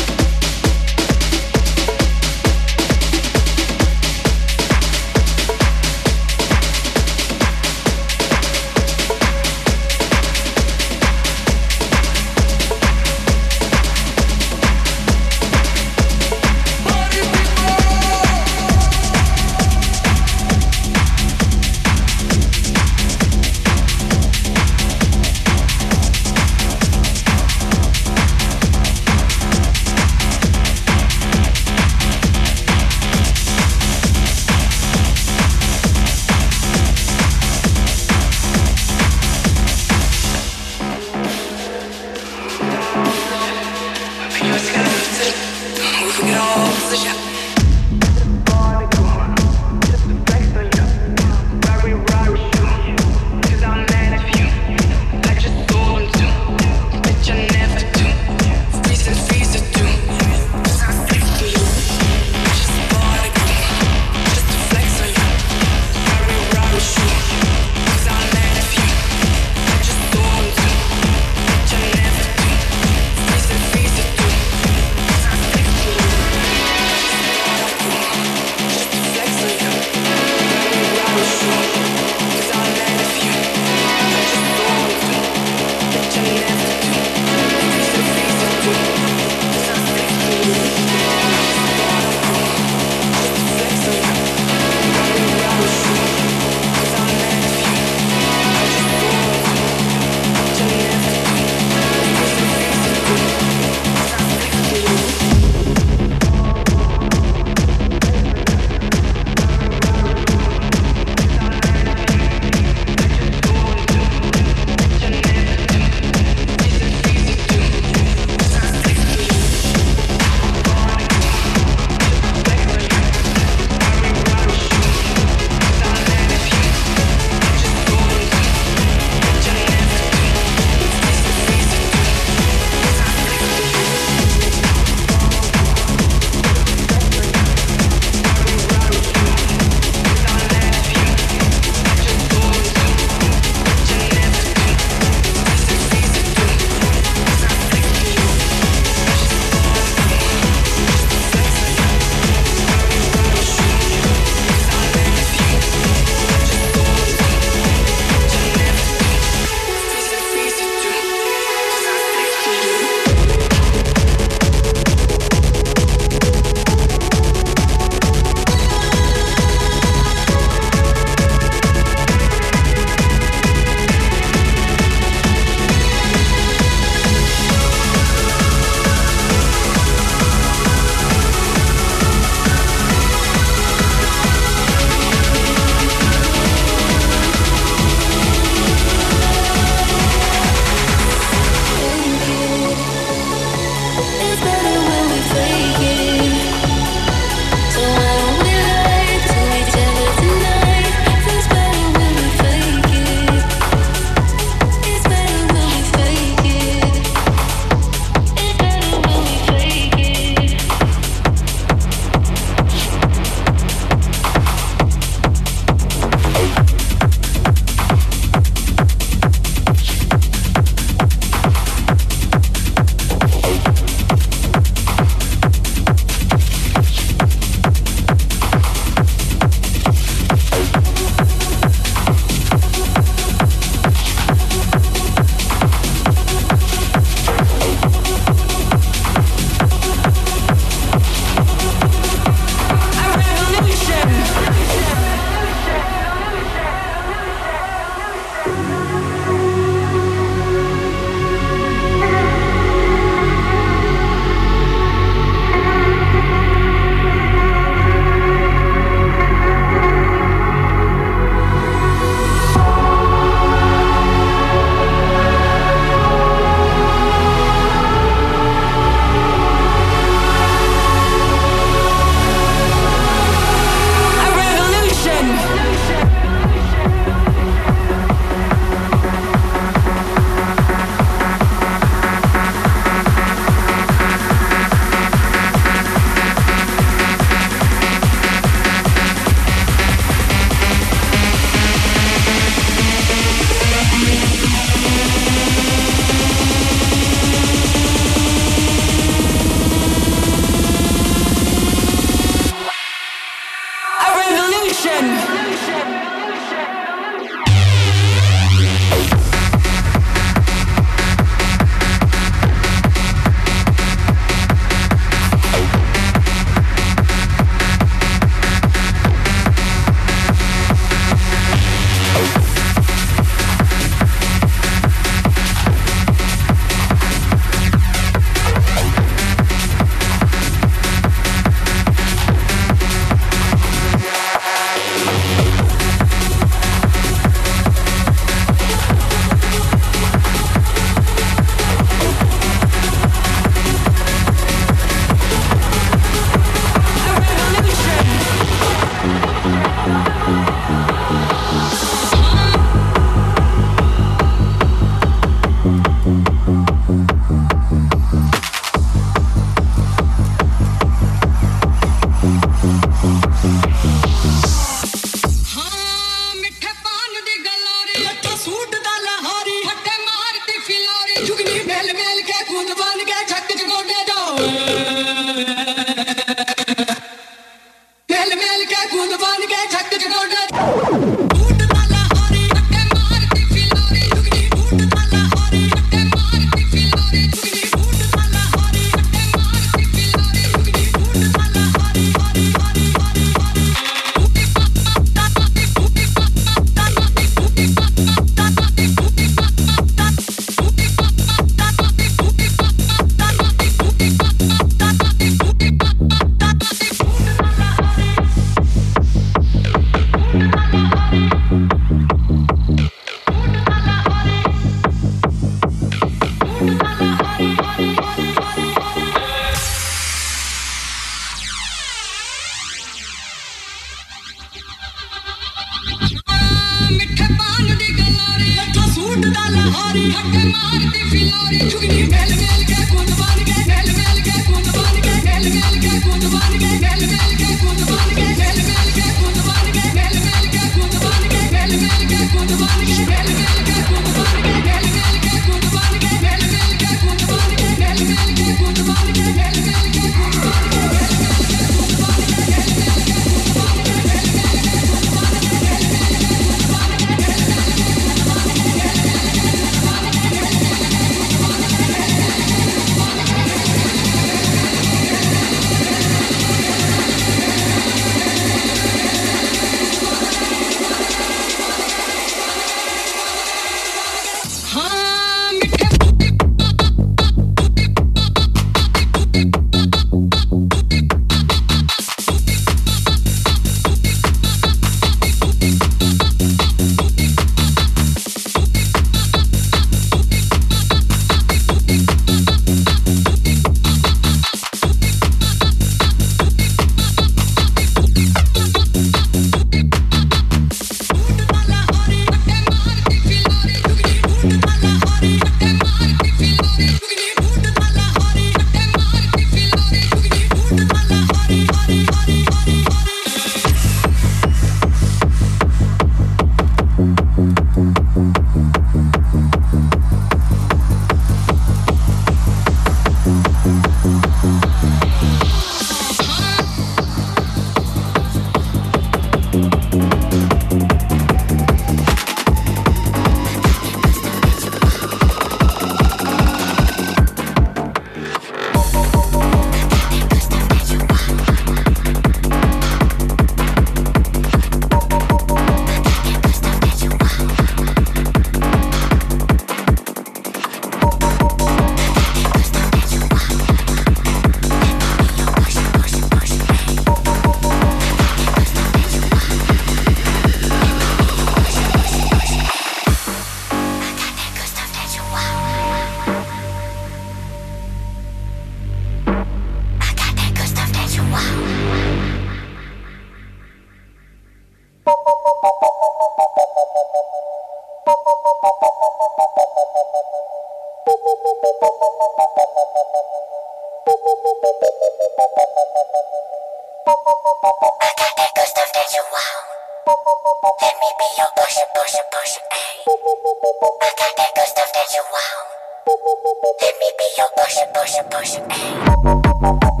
B2M,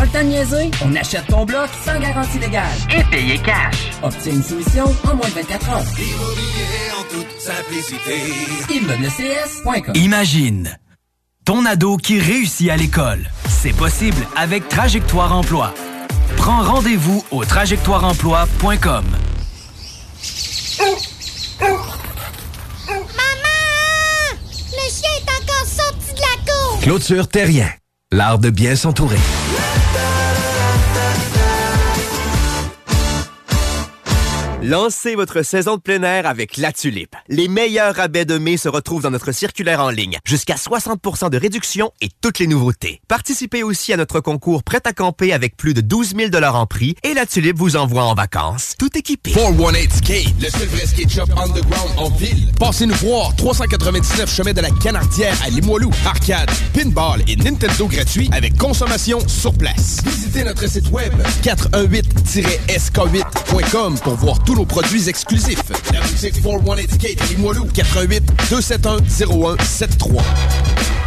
Pas le temps de niaiser, on achète ton bloc sans garantie légale. Et payer cash. Obtiens une soumission en moins de 24 heures. Immobilier en toute simplicité. ImmeublesCS.com Imagine ton ado qui réussit à l'école. C'est possible avec Trajectoire Emploi. Prends rendez-vous au trajectoireemploi.com. Le chien est encore sorti de la cour! Clôture Terrien. L'art de bien s'entourer. Lancez votre saison de plein air avec La Tulipe. Les meilleurs rabais de mai se retrouvent dans notre circulaire en ligne. Jusqu'à 60% de réduction et toutes les nouveautés. Participez aussi à notre concours Prêt à camper avec plus de 12 000 en prix et La Tulipe vous envoie en vacances, tout équipé. 418 Skate, le seul vrai skate shop underground en ville. Passez-nous voir, 399 chemin de la Canardière à Limoilou. Arcade, pinball et Nintendo gratuit avec consommation sur place. Visitez notre site web 418-sk8.com pour voir tous nos produits exclusifs. La boutique 418 Skate Limoilou, 418 271 0173.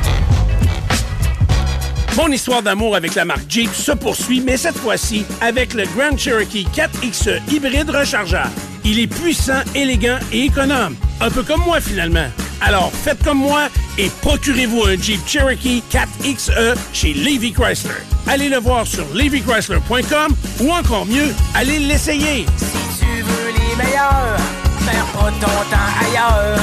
Mon histoire d'amour avec la marque Jeep se poursuit, mais cette fois-ci avec le Grand Cherokee 4XE hybride rechargeable. Il est puissant, élégant et économe. Un peu comme moi finalement. Alors faites comme moi et procurez-vous un Jeep Cherokee 4XE chez Levy Chrysler. Allez le voir sur levychrysler.com ou encore mieux, allez l'essayer. Tu veux les meilleurs, perds pas ailleurs.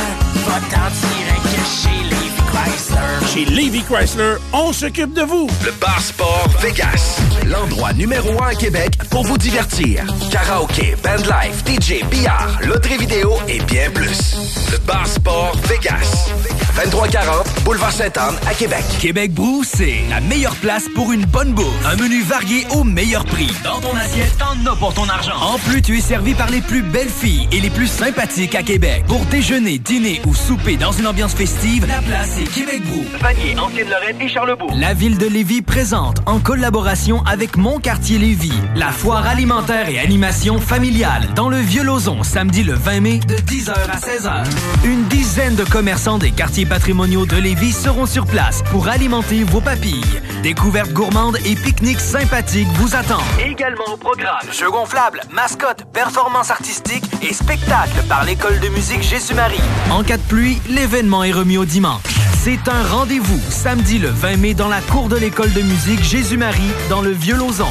Chrysler. Chez Levy Chrysler, on s'occupe de vous. Le Bar Sport Vegas. l'endroit numéro un à Québec pour vous divertir. Karaoke, bandlife, DJ, billard, loterie vidéo et bien plus. Le Bar Sport Vegas. 2340 Boulevard Sainte-Anne à Québec. Québec Brou, c'est la meilleure place pour une bonne bouffe. Un menu varié au meilleur prix. Dans ton assiette, t'en as pour ton argent. En plus, tu es servi par les plus belles filles et les plus sympathiques à Québec. Pour déjeuner, dîner ou souper dans une ambiance festive, la place est Québec Brou. Vanier, Ancienne-Lorraine et Charlebourg. La ville de Lévis présente, en collaboration avec Mon Quartier Lévis, la foire alimentaire et animation familiale dans le Vieux-Lauzon, samedi le 20 mai de 10h à 16h. Une dizaine de commerçants des quartiers patrimoniaux de Lévis seront sur place pour alimenter vos papilles. Découvertes gourmandes et pique-niques sympathiques vous attendent. Également au programme, jeux gonflables, mascottes, performances artistiques et spectacles par l'école de musique Jésus-Marie. En cas de pluie, l'événement est remis au dimanche. C'est un rendez-vous samedi le 20 mai dans la cour de l'école de musique Jésus-Marie dans le Vieux-Lauzon.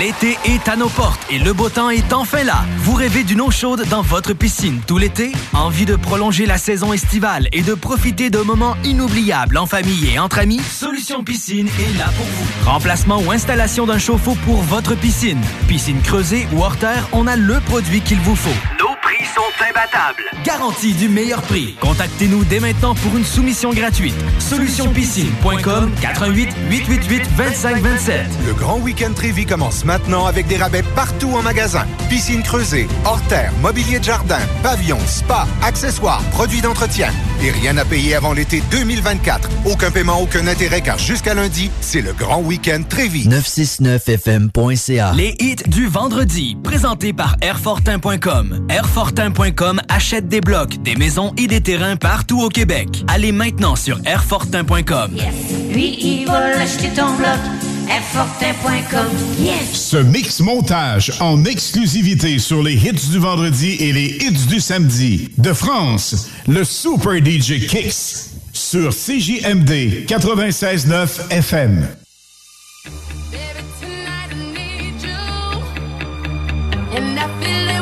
L'été est à nos portes et le beau temps est enfin là. Vous rêvez d'une eau chaude dans votre piscine tout l'été? Envie de prolonger la saison estivale et de profiter de moments inoubliables en famille et entre amis? Solution Piscine est là pour vous. Remplacement ou installation d'un chauffe-eau pour votre piscine. Piscine creusée ou hors terre, on a le produit qu'il vous faut. Sont imbattables. Garantie du meilleur prix. Contactez-nous dès maintenant pour une soumission gratuite. Solutionpiscine.com 88 888 2527. Le grand week-end Trévi commence maintenant avec des rabais partout en magasin. Piscine creusée, hors terre, mobilier de jardin, pavillon, spa, accessoires, produits d'entretien. Et rien à payer avant l'été 2024. Aucun paiement, aucun intérêt car jusqu'à lundi, c'est le grand week-end Trévi. 969fm.ca Les hits du vendredi, présentés par Airfortin.com. Airfortin.com achète des blocs, des maisons et des terrains partout au Québec. Allez maintenant sur Airfortin.com. Lui, il va l'acheter ton bloc. Airfortin.com. Yes! Ce mix montage en exclusivité sur les hits du vendredi et les hits du samedi. De France, le Super DJ Kicks sur CJMD 96.9 FM. I I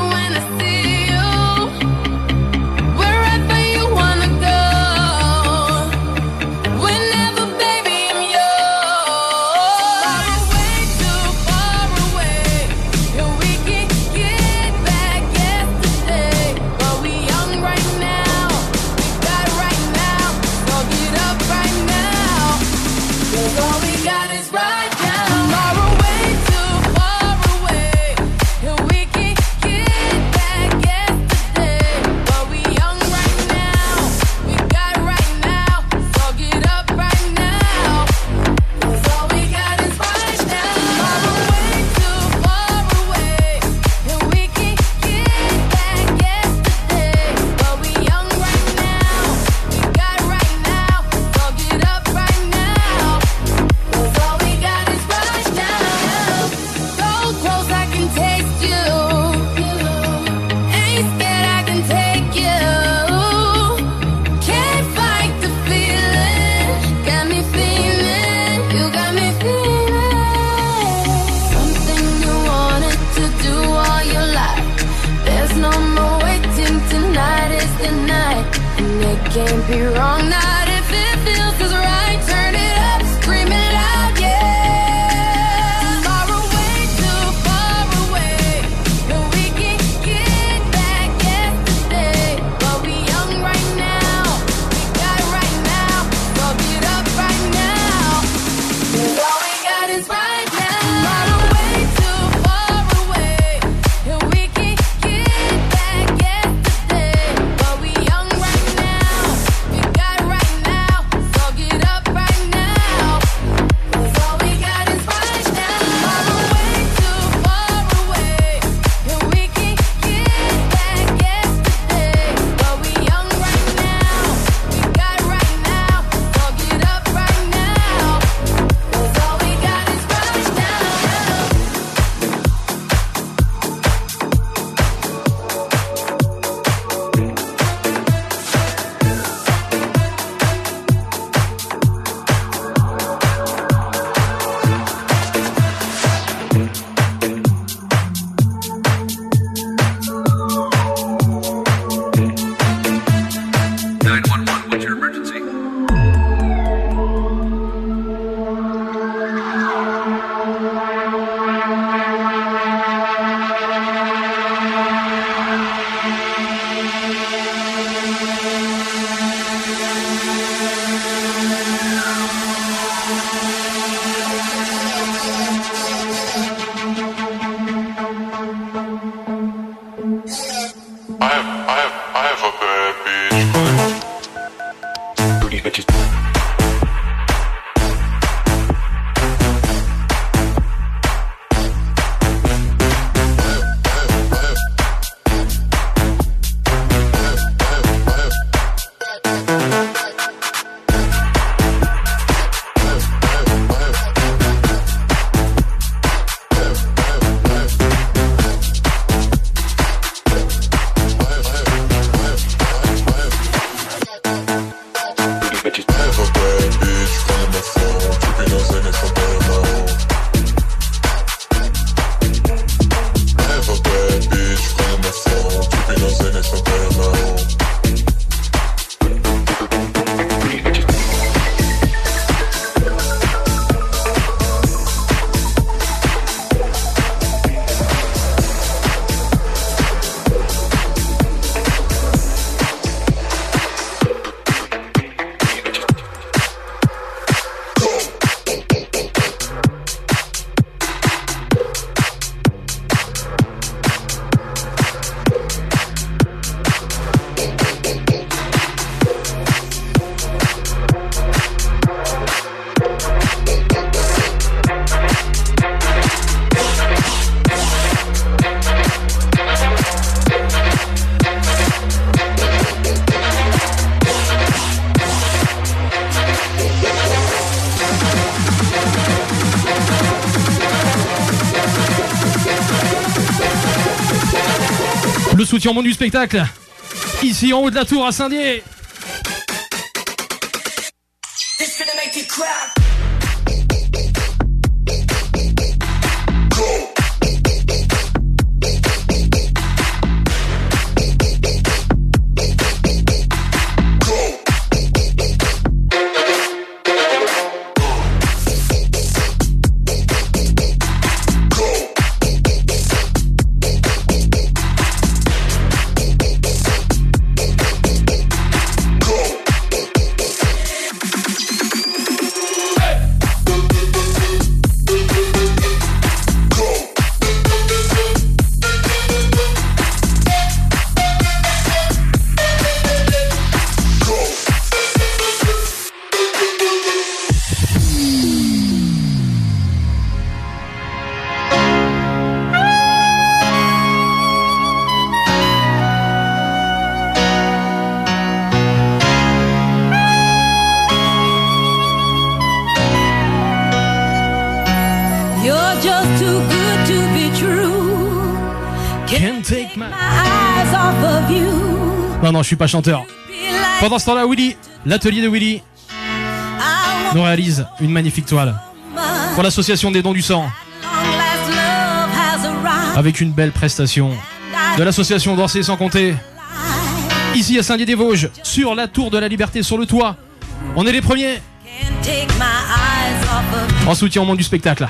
sur Monde du Spectacle, ici en haut de la tour à Saint-Dié. je suis pas chanteur. Pendant ce temps-là, Willy, l'atelier de Willy, nous réalise une magnifique toile pour l'association des dons du sang. Avec une belle prestation de l'association Danser sans compter. Ici à Saint-Dié-des-Vosges, sur la Tour de la Liberté, sur le toit. On est les premiers. En soutien au monde du spectacle.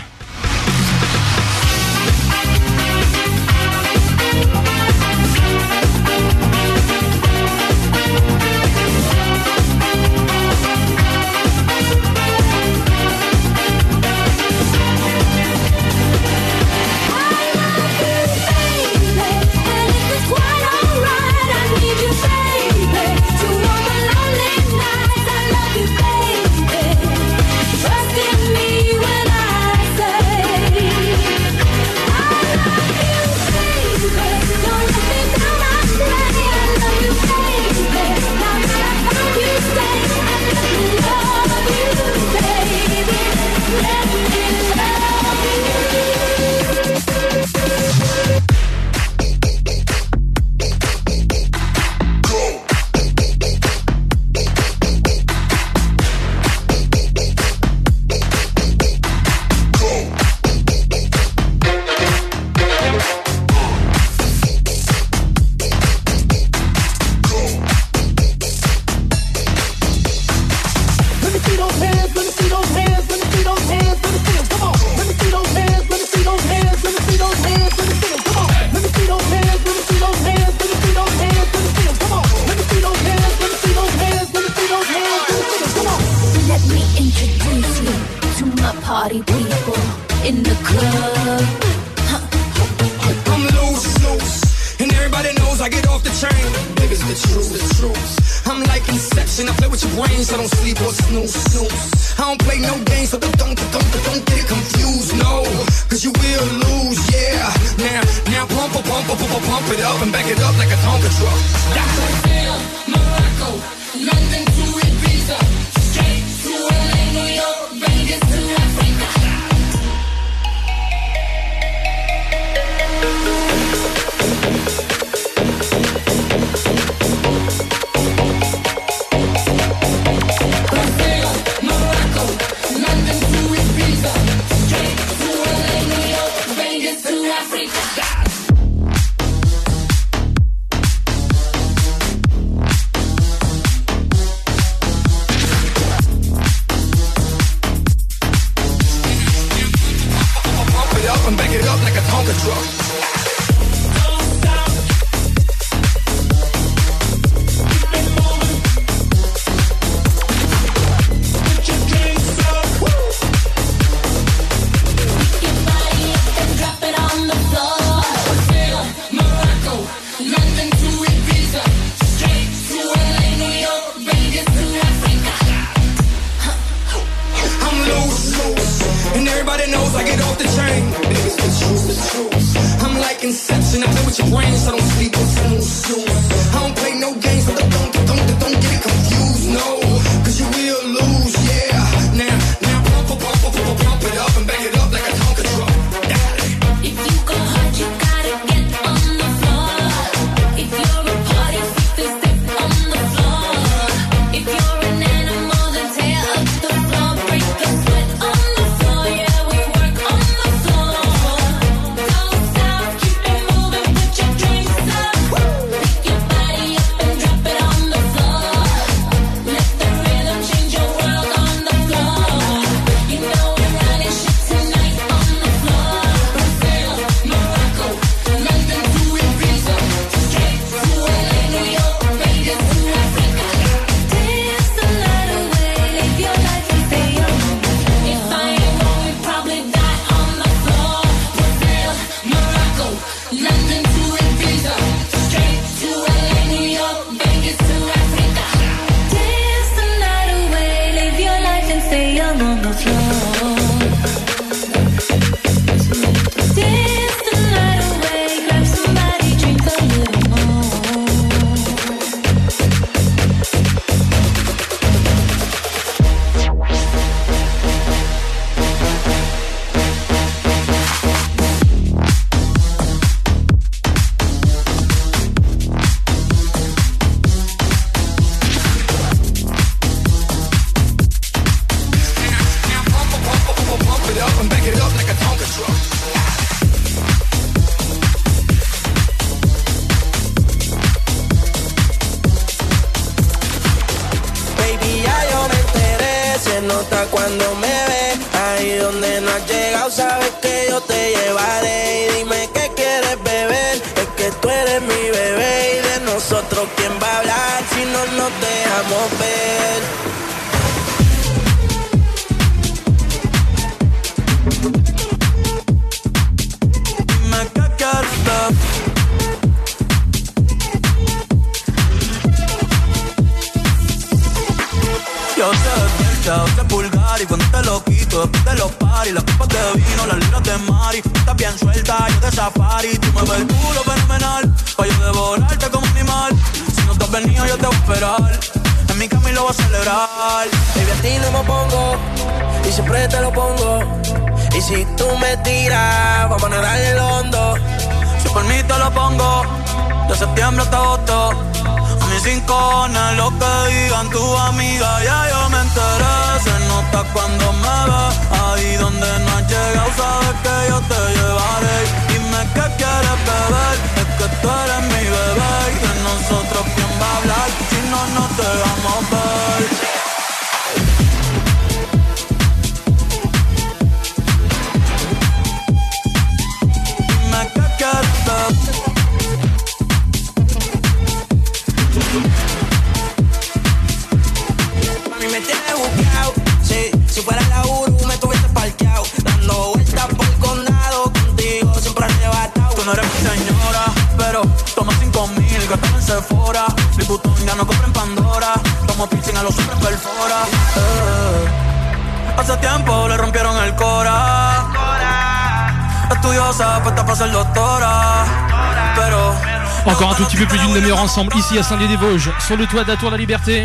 ici à Saint-Dié des Vosges, sur le toit de la Tour de la Liberté.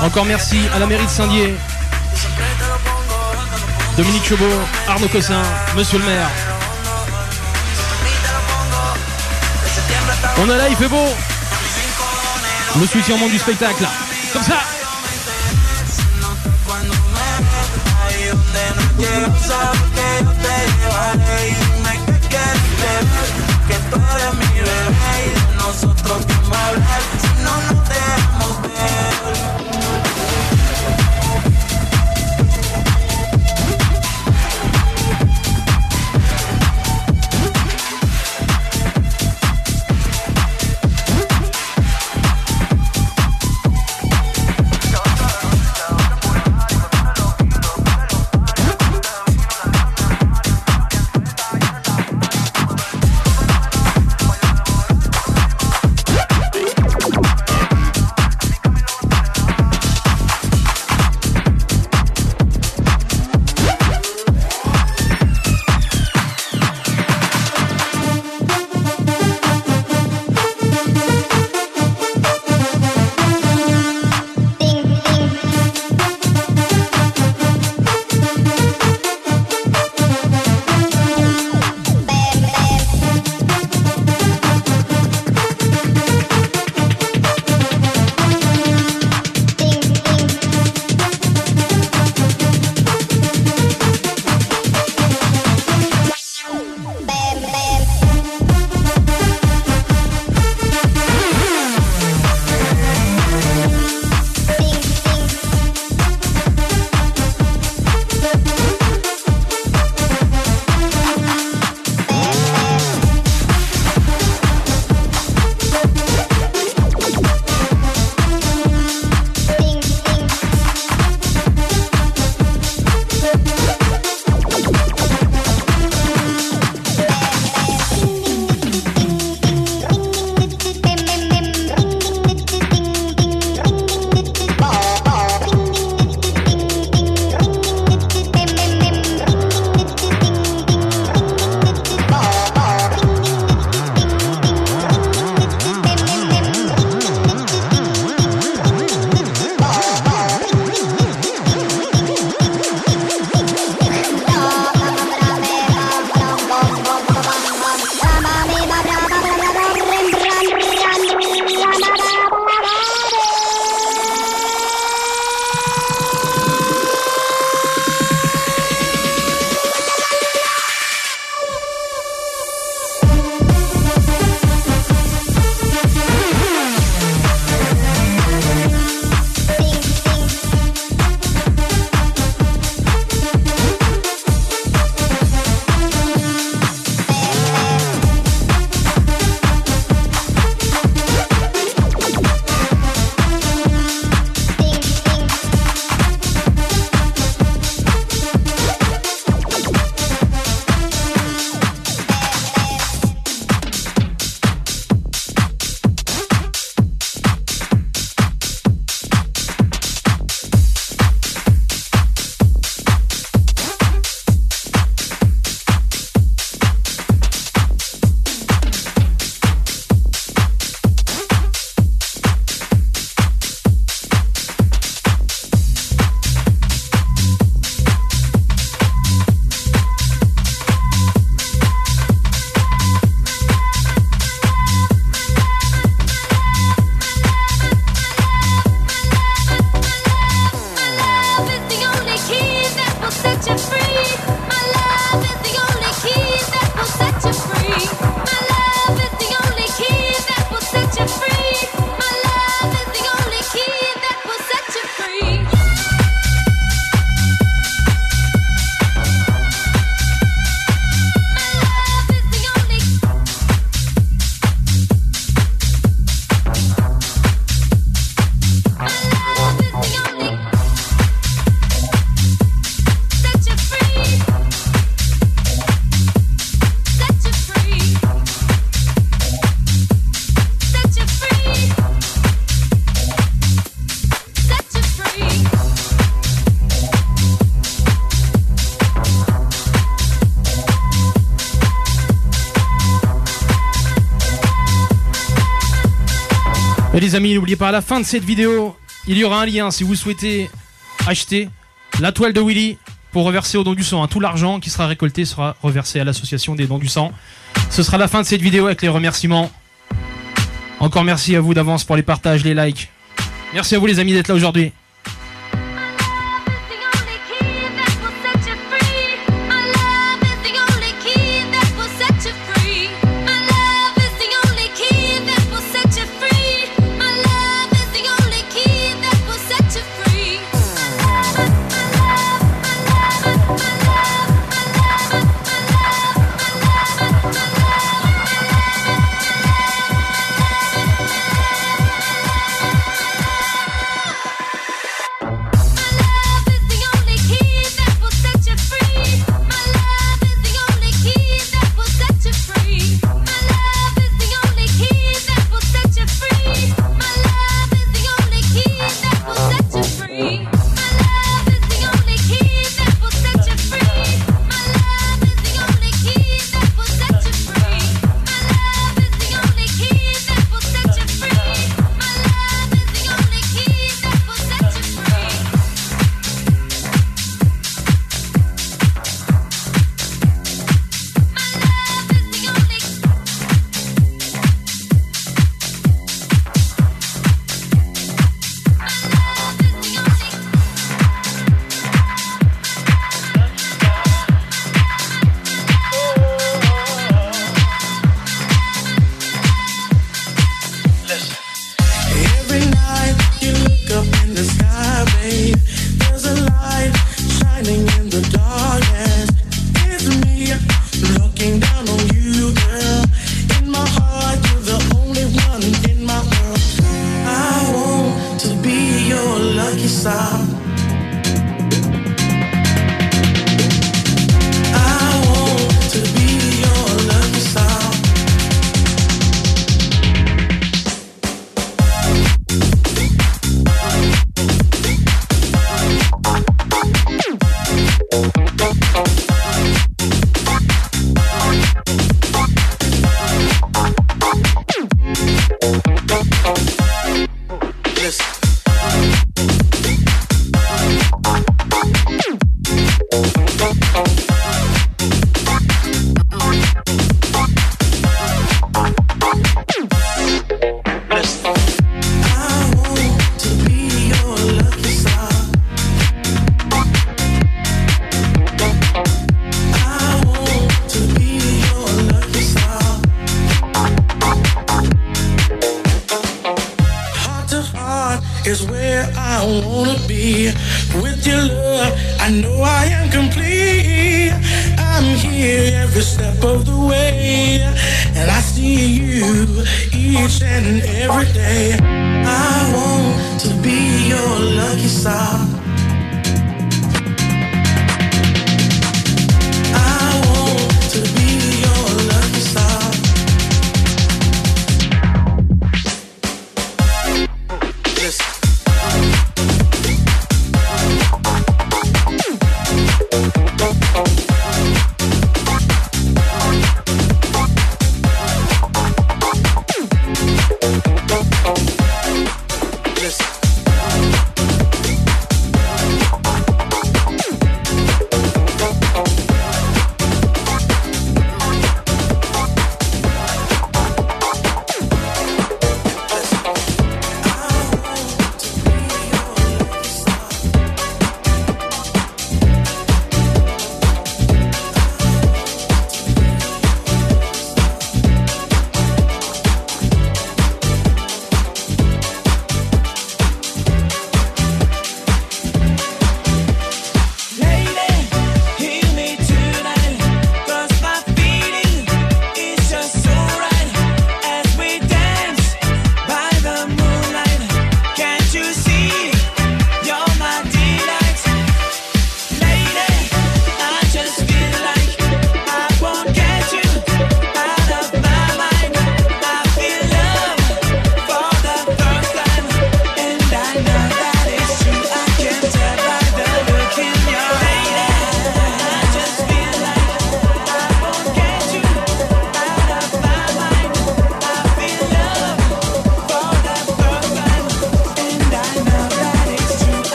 Encore merci à la mairie de Saint-Dié, Dominique Chobot, Arnaud Cossin, Monsieur le maire. On est là, il fait beau. Le soutien au monde du spectacle. Comme ça. Amis, n'oubliez pas, à la fin de cette vidéo, il y aura un lien si vous souhaitez acheter la toile de Willy pour reverser au don du sang. hein. Tout l'argent qui sera récolté sera reversé à l'association des dons du sang. Ce sera la fin de cette vidéo avec les remerciements. Encore merci à vous d'avance pour les partages, les likes. Merci à vous les amis d'être là aujourd'hui. Every day. I want to be your lucky star.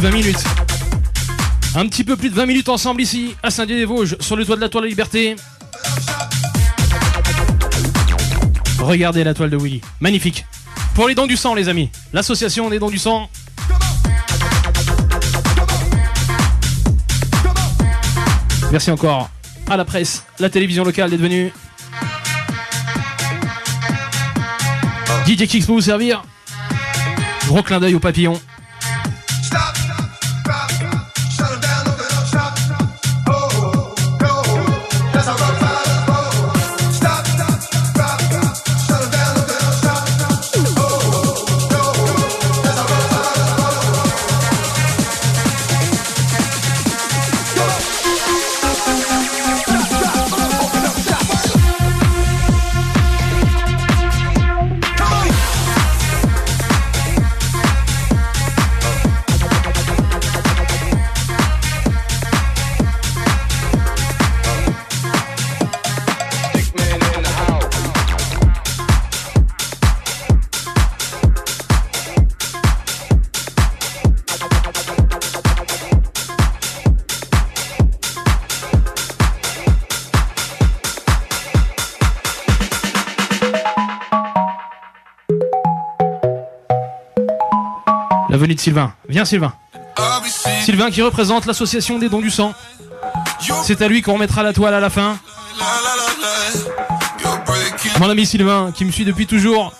20 minutes. Un petit peu plus de 20 minutes ensemble ici, à Saint-Dié-des-Vosges, sur le toit de la Toile de Liberté. Regardez la toile de Willy, magnifique. Pour les dents du sang, les amis, l'association des dents du sang. Merci encore à la presse, la télévision locale d'être venue. DJ Kicks pour vous servir. Gros clin d'œil au papillon. Sylvain. Viens, Sylvain. Sylvain qui représente l'association des dons du sang. C'est à lui qu'on remettra la toile à la fin. Mon ami Sylvain, qui me suit depuis toujours,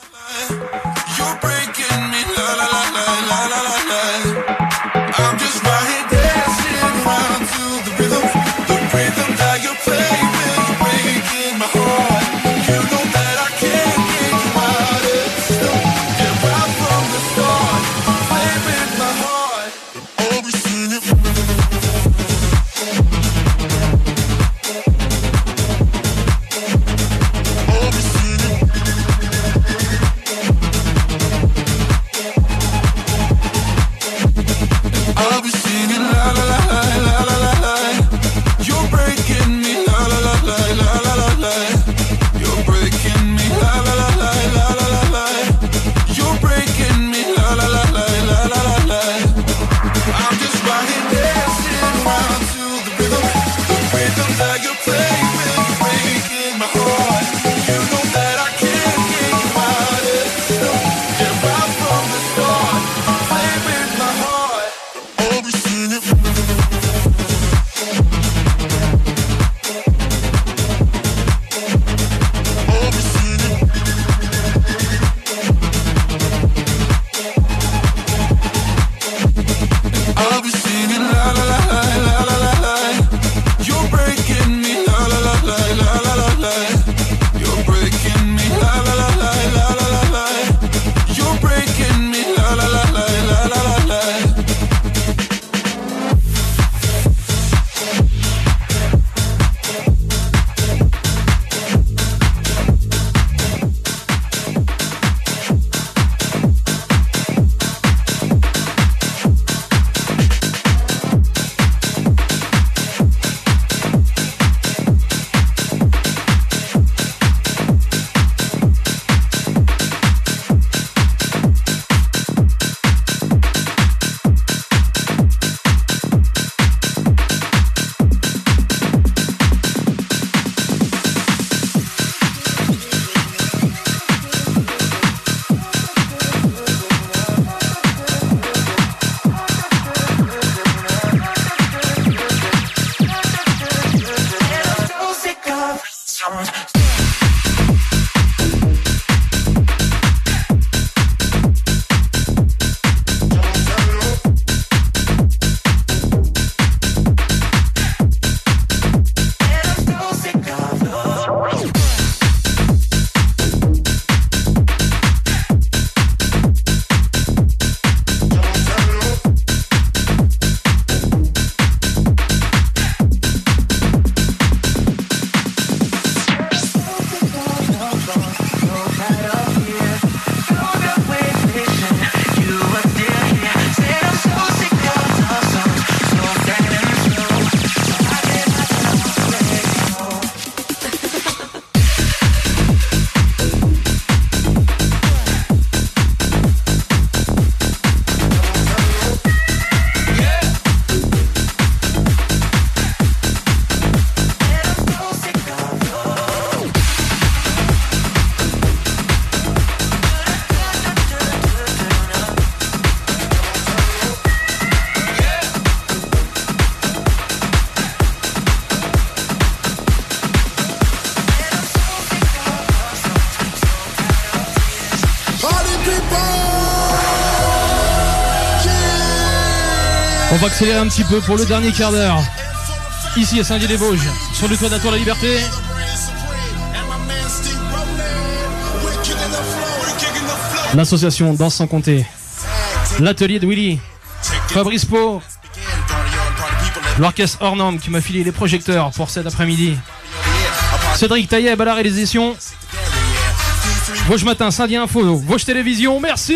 accélérer un petit peu pour le dernier quart d'heure. Ici à Saint-Dié-des-Vosges, sur le toit de la de Liberté. L'association Danse sans compter. L'atelier de Willy. Fabrice Pau. L'orchestre hors qui m'a filé les projecteurs pour cet après-midi. Cédric Taïeb à la réalisation. Vosges Matin, Saint-Dié Info, Vosges Télévision, merci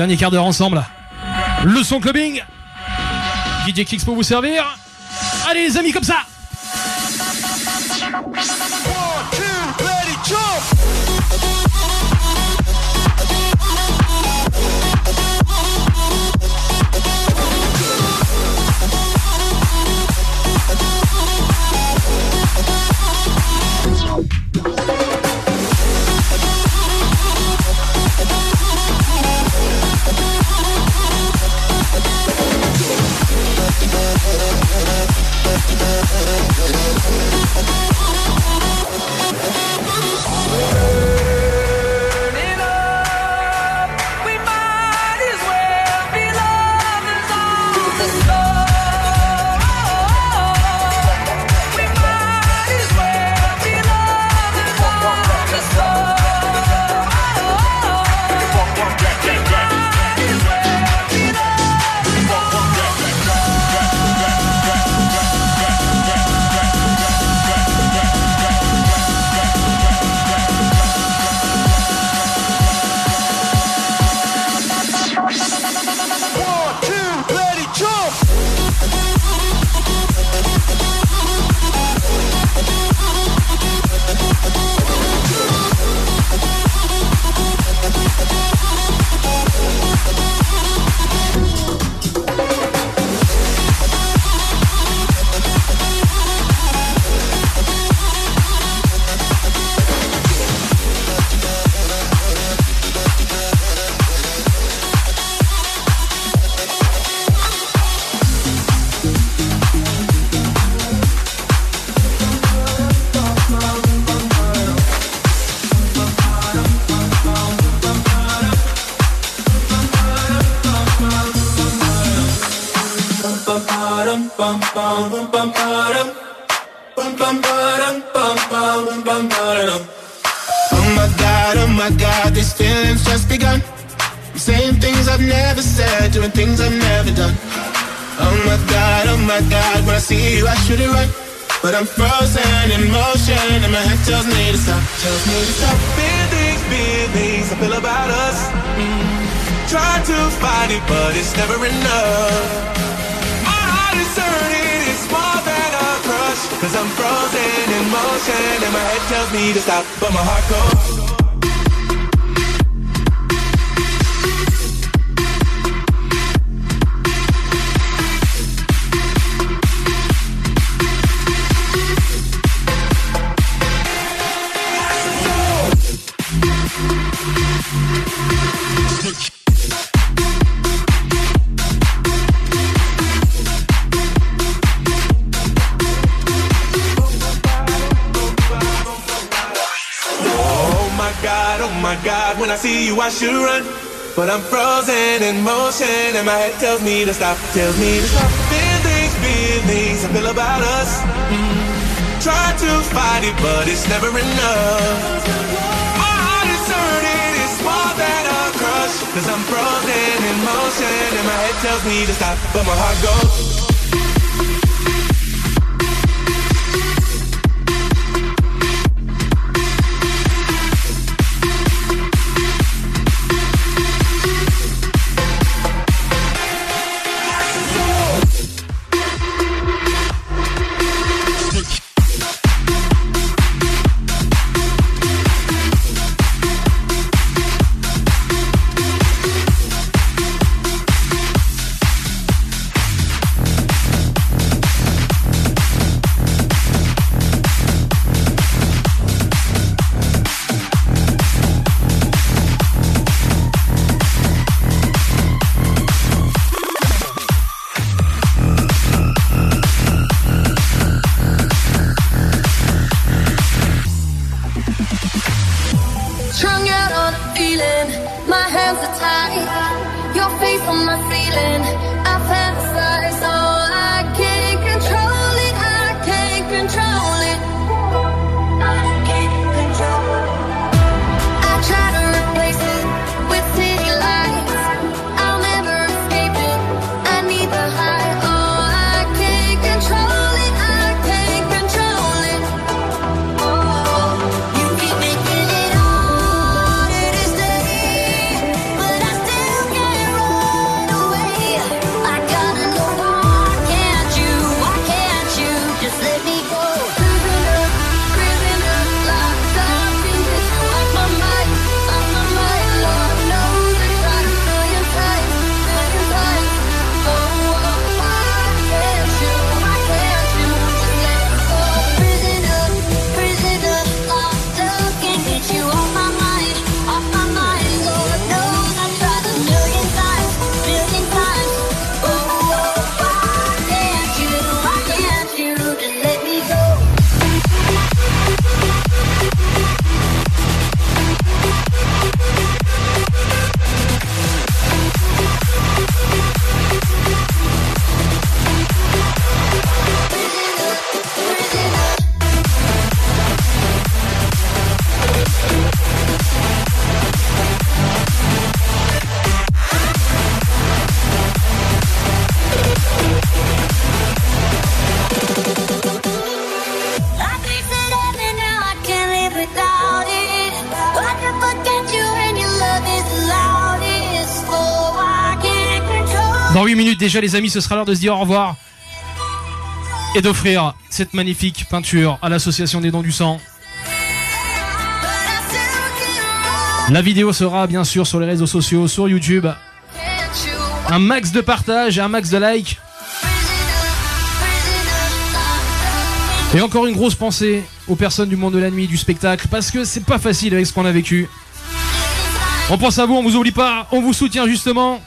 dernier quart d'heure ensemble. Le son clubbing. DJ Kix pour vous servir. Allez les amis comme ça but my heart goes my head tells me to stop, tells me to stop. Feelings, feelings, I feel about us. Mm-hmm. Mm. Try to fight it, but it's never enough. My heart is hurting, it's more than a crush. Cause I'm frozen in motion, and my head tells me to stop, but my heart goes. déjà les amis, ce sera l'heure de se dire au revoir et d'offrir cette magnifique peinture à l'association des dons du sang. La vidéo sera bien sûr sur les réseaux sociaux, sur YouTube. Un max de partage, et un max de likes. Et encore une grosse pensée aux personnes du monde de la nuit, du spectacle, parce que c'est pas facile avec ce qu'on a vécu. On pense à vous, on vous oublie pas, on vous soutient justement.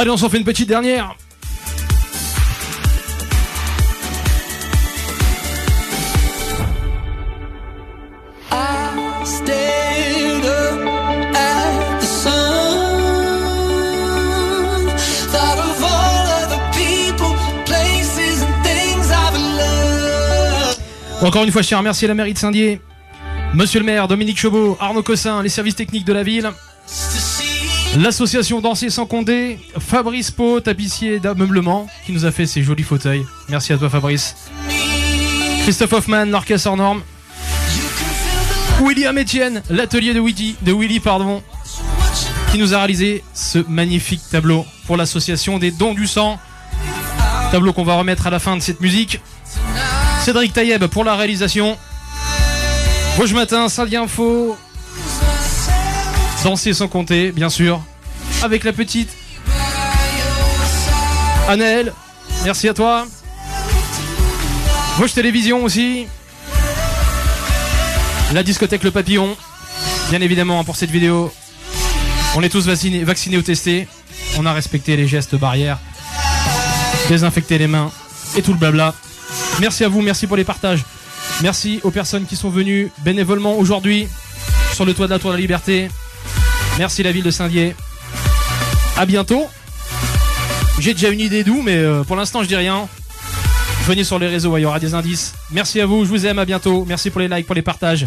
Allez, on s'en fait une petite dernière. Encore une fois, je tiens à remercier la mairie de Saint-Dié, Monsieur le maire Dominique Chauveau, Arnaud Cossin, les services techniques de la ville, l'association Danser sans Condé, Fabrice Pau, tapissier d'ameublement, qui nous a fait ces jolis fauteuils. Merci à toi, Fabrice. Christophe Hoffman, l'orchestre hors norme. William Etienne, l'atelier de Willy, de Willy pardon, qui nous a réalisé ce magnifique tableau pour l'association des dons du sang. Tableau qu'on va remettre à la fin de cette musique. Cédric Taïeb pour la réalisation. Rouge Matin, Saint Info. Danser sans compter, bien sûr. Avec la petite. Anaël, merci à toi. Rouge Télévision aussi. La discothèque Le Papillon. Bien évidemment, pour cette vidéo. On est tous vaccinés, vaccinés ou testés. On a respecté les gestes barrières. Désinfecté les mains. Et tout le blabla. Merci à vous, merci pour les partages. Merci aux personnes qui sont venues bénévolement aujourd'hui sur le toit de la Tour de la Liberté. Merci la ville de Saint-Dié. À bientôt. J'ai déjà une idée d'où, mais euh, pour l'instant je dis rien. Venez sur les réseaux, il y aura des indices. Merci à vous, je vous aime, à bientôt. Merci pour les likes, pour les partages.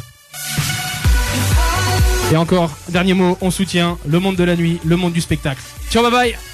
Et encore, dernier mot, on soutient le monde de la nuit, le monde du spectacle. Ciao, bye bye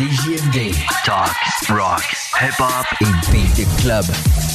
CJMD. Talk, rock, hip-hop et beat the club.